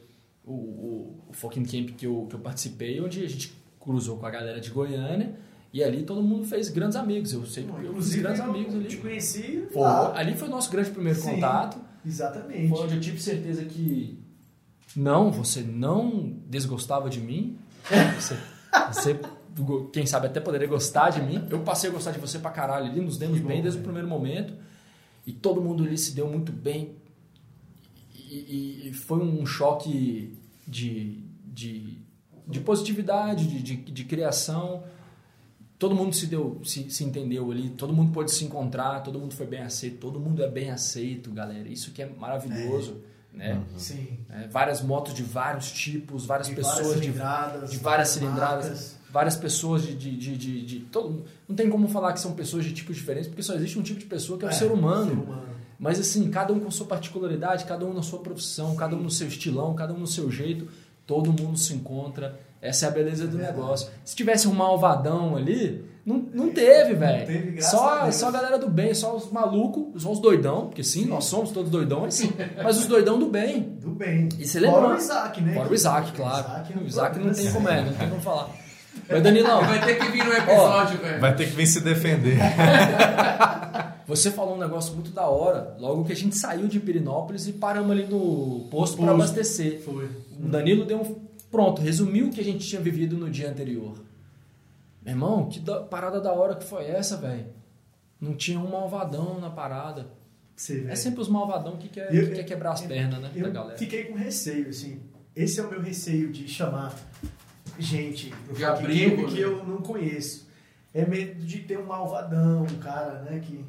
o, o, o Fucking Camp que eu, que eu participei, onde a gente cruzou com a galera de Goiânia e ali todo mundo fez grandes amigos. Eu sei que eu fiz grandes eu amigos ali. te conheci Foi, ali foi o nosso grande primeiro Sim. contato. Exatamente. Foi onde eu tive certeza que não, você não desgostava de mim. Você, você, quem sabe, até poderia gostar de mim. Eu passei a gostar de você pra caralho ali, nos demos Que bom, bem desde o velho. primeiro momento. E todo mundo ali se deu muito bem. E, e- e foi um choque de, de, de positividade, de, de, de criação. Todo mundo se deu, se, se entendeu ali, todo mundo pôde se encontrar, todo mundo foi bem aceito, todo mundo é bem aceito, galera. Isso que é maravilhoso, né? Sim. É, várias motos de vários tipos, várias De pessoas várias de, cilindradas. de várias cilindradas, marcas. várias pessoas de, de, de, de, de todo, não tem como falar que são pessoas de tipos diferentes, porque só existe um tipo de pessoa que é o ser humano. ser humano. Mas assim, cada um com sua particularidade, cada um na sua profissão, cada um no seu estilão, cada um no seu jeito, todo mundo se encontra. Essa é a beleza do verdade. negócio. Se tivesse um malvadão ali, não, não teve, velho. graças a Só, só a galera do bem, só os malucos, só os doidão, porque sim, nós somos todos doidões, mas os doidão do bem. Do bem. E você Fora lembra? o Isaac, né? Fora o Isaac, claro. Isaac é o Isaac não tem como é, não tem como falar. Mas Danilão, Vai ter que vir no episódio, velho. Vai ter que vir se defender. Você falou um negócio muito da hora, logo que a gente saiu de Pirinópolis e paramos ali no posto para abastecer. Foi. O Danilo deu um. Pronto, resumiu o que a gente tinha vivido no dia anterior. Meu irmão, que da- parada da hora que foi essa, velho? Não tinha um malvadão na parada. Você. É sempre os malvadão que quer, Eu- que quer quebrar as eu- pernas, né? Da Eu galera. fiquei com receio, assim. Esse é o meu receio de chamar gente pro abrigo, Camp que né? eu não conheço. É medo de ter um malvadão, um cara, né, que...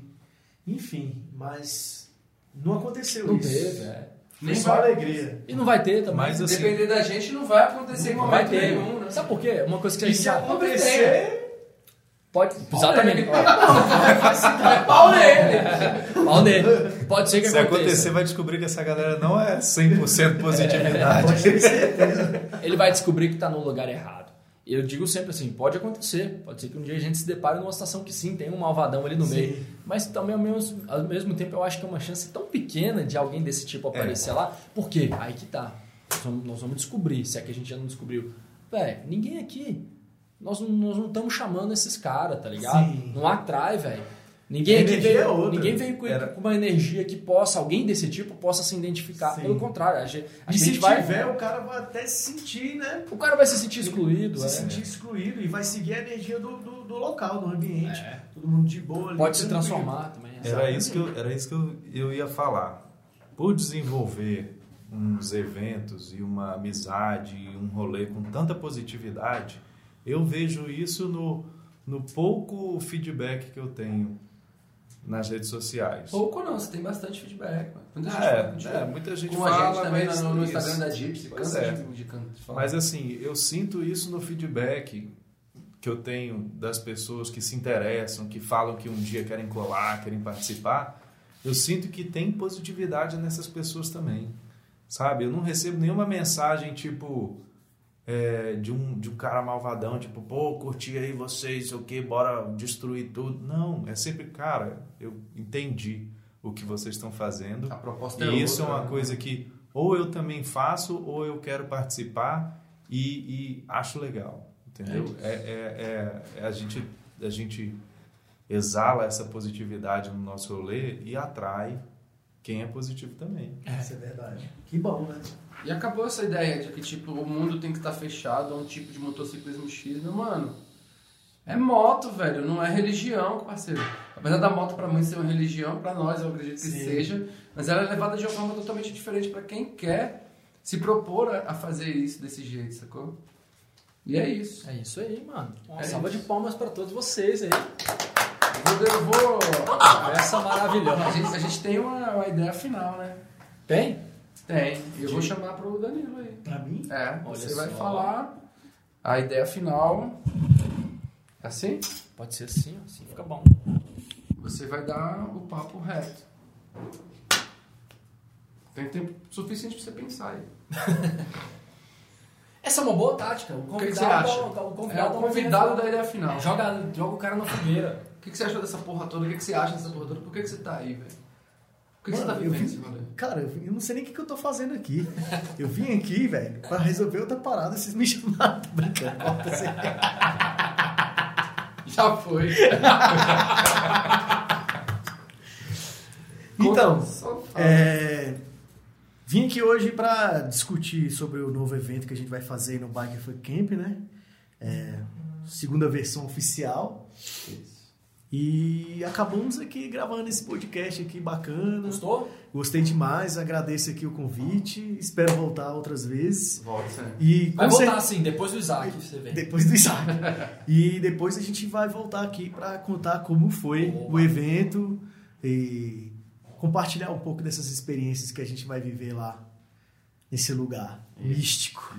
Enfim, mas não aconteceu Não isso. teve, é. Nem só vai- alegria. E não vai ter também. Mas assim, Depender da gente não vai acontecer em não momento vai ter. nenhum, né? Sabe por quê? Uma coisa que a E gente se já acontecer... pode. Exatamente. Pau nele! Pau nele. Pode ser que se aconteça. acontecer, vai descobrir que essa galera não é 100% positividade. Pode ter certeza. Ele vai descobrir que tá no lugar errado. Eu digo sempre assim, pode acontecer, pode ser que um dia a gente se depare numa situação que sim, tem um malvadão ali no Sim. meio, mas também ao mesmo, ao mesmo tempo eu acho que é uma chance tão pequena de alguém desse tipo aparecer lá, por quê? Aí que tá, nós vamos, nós vamos descobrir, se é que a gente já não descobriu. Véi, ninguém aqui, nós, não- nós não estamos chamando esses caras, tá ligado? Sim. Não atrai, velho. Ninguém aqui veio, é outra. ninguém veio com, Era- uma energia que possa, alguém desse tipo possa se identificar. Sim. Pelo contrário, a gente, a E se gente vai. tiver, o cara vai até se sentir, né? O cara vai se sentir excluído. se é. sentir excluído e vai seguir a energia do, do, do local, do ambiente. É. Todo mundo de boa ali. Pode se transformar também. é. Era isso que, eu, era isso que eu, eu ia falar. Por desenvolver uns eventos e uma amizade e um rolê com tanta positividade, eu vejo isso no, no pouco feedback que eu tenho nas redes sociais. Pouco não, você tem bastante feedback. Mano. Muita gente É, é, muita gente Como a fala, gente também mas no, no. Instagram da Gypsy. Pois cansa é. de- de de falar. Mas assim, eu sinto isso no feedback que eu tenho das pessoas que se interessam, que falam que um dia querem colar, querem participar. Eu sinto que tem positividade nessas pessoas também. Sabe? Eu não recebo nenhuma mensagem tipo é, de, um, de um cara malvadão, tipo, pô, curti aí vocês, sei o que, bora destruir tudo. Não, é sempre, cara, eu entendi o que vocês estão fazendo. A proposta é E isso é outra, uma né? coisa que ou eu também faço ou eu quero participar e, e acho legal, entendeu? É, é- é- é a, gente, a gente exala essa positividade no nosso rolê e atrai quem é positivo também. Isso é verdade. Que bom, né? E acabou essa ideia de que, tipo, o mundo tem que estar fechado a um tipo de motociclismo X. Meu mano, é moto, velho, não é religião, parceiro. Apesar da moto pra muitos ser uma religião, pra nós eu acredito que Sim. seja, mas ela é levada de uma forma totalmente diferente pra quem quer se propor a a fazer isso desse jeito, sacou? E é isso. É isso aí, mano. Uma É salva isso. de palmas pra todos vocês aí. Eu vou. Essa a, maravilhosa. gente, a gente tem uma, uma ideia final, né? Tem? Tem. E eu vou chamar pro Danilo aí. Pra mim, É, Olha você vai só. falar a ideia final. É Assim? Pode ser assim, assim fica bom. Você vai dar o papo reto. Tem tempo suficiente pra você pensar aí. Essa é uma boa tática. O O que, que você convidado, acha? o É convidado, o convidado da ideia final. Joga, joga o cara na fogueira. O que, que você achou dessa porra toda? O que, que você acha dessa porra toda? Por que, que você tá aí, velho? Que, que você Mano, tá vivendo vi- esse rolê? cara, eu, eu não sei nem o que, que eu tô fazendo aqui. Eu vim aqui, velho, pra resolver outra parada. Vocês me chamaram. Tô brincando. Já foi. Então. É, vim aqui hoje para discutir sobre o novo evento que a gente vai fazer no Biker Fun Camp, né? É, segunda versão oficial. E acabamos aqui gravando esse podcast aqui bacana. Gostou? Gostei demais, agradeço aqui o convite, espero voltar outras vezes. Volta, sempre. E Vai voltar assim, depois do Isaac você vem. depois do Isaac. e depois a gente vai voltar aqui para contar como foi Boa. o evento e compartilhar um pouco dessas experiências que a gente vai viver lá nesse lugar místico.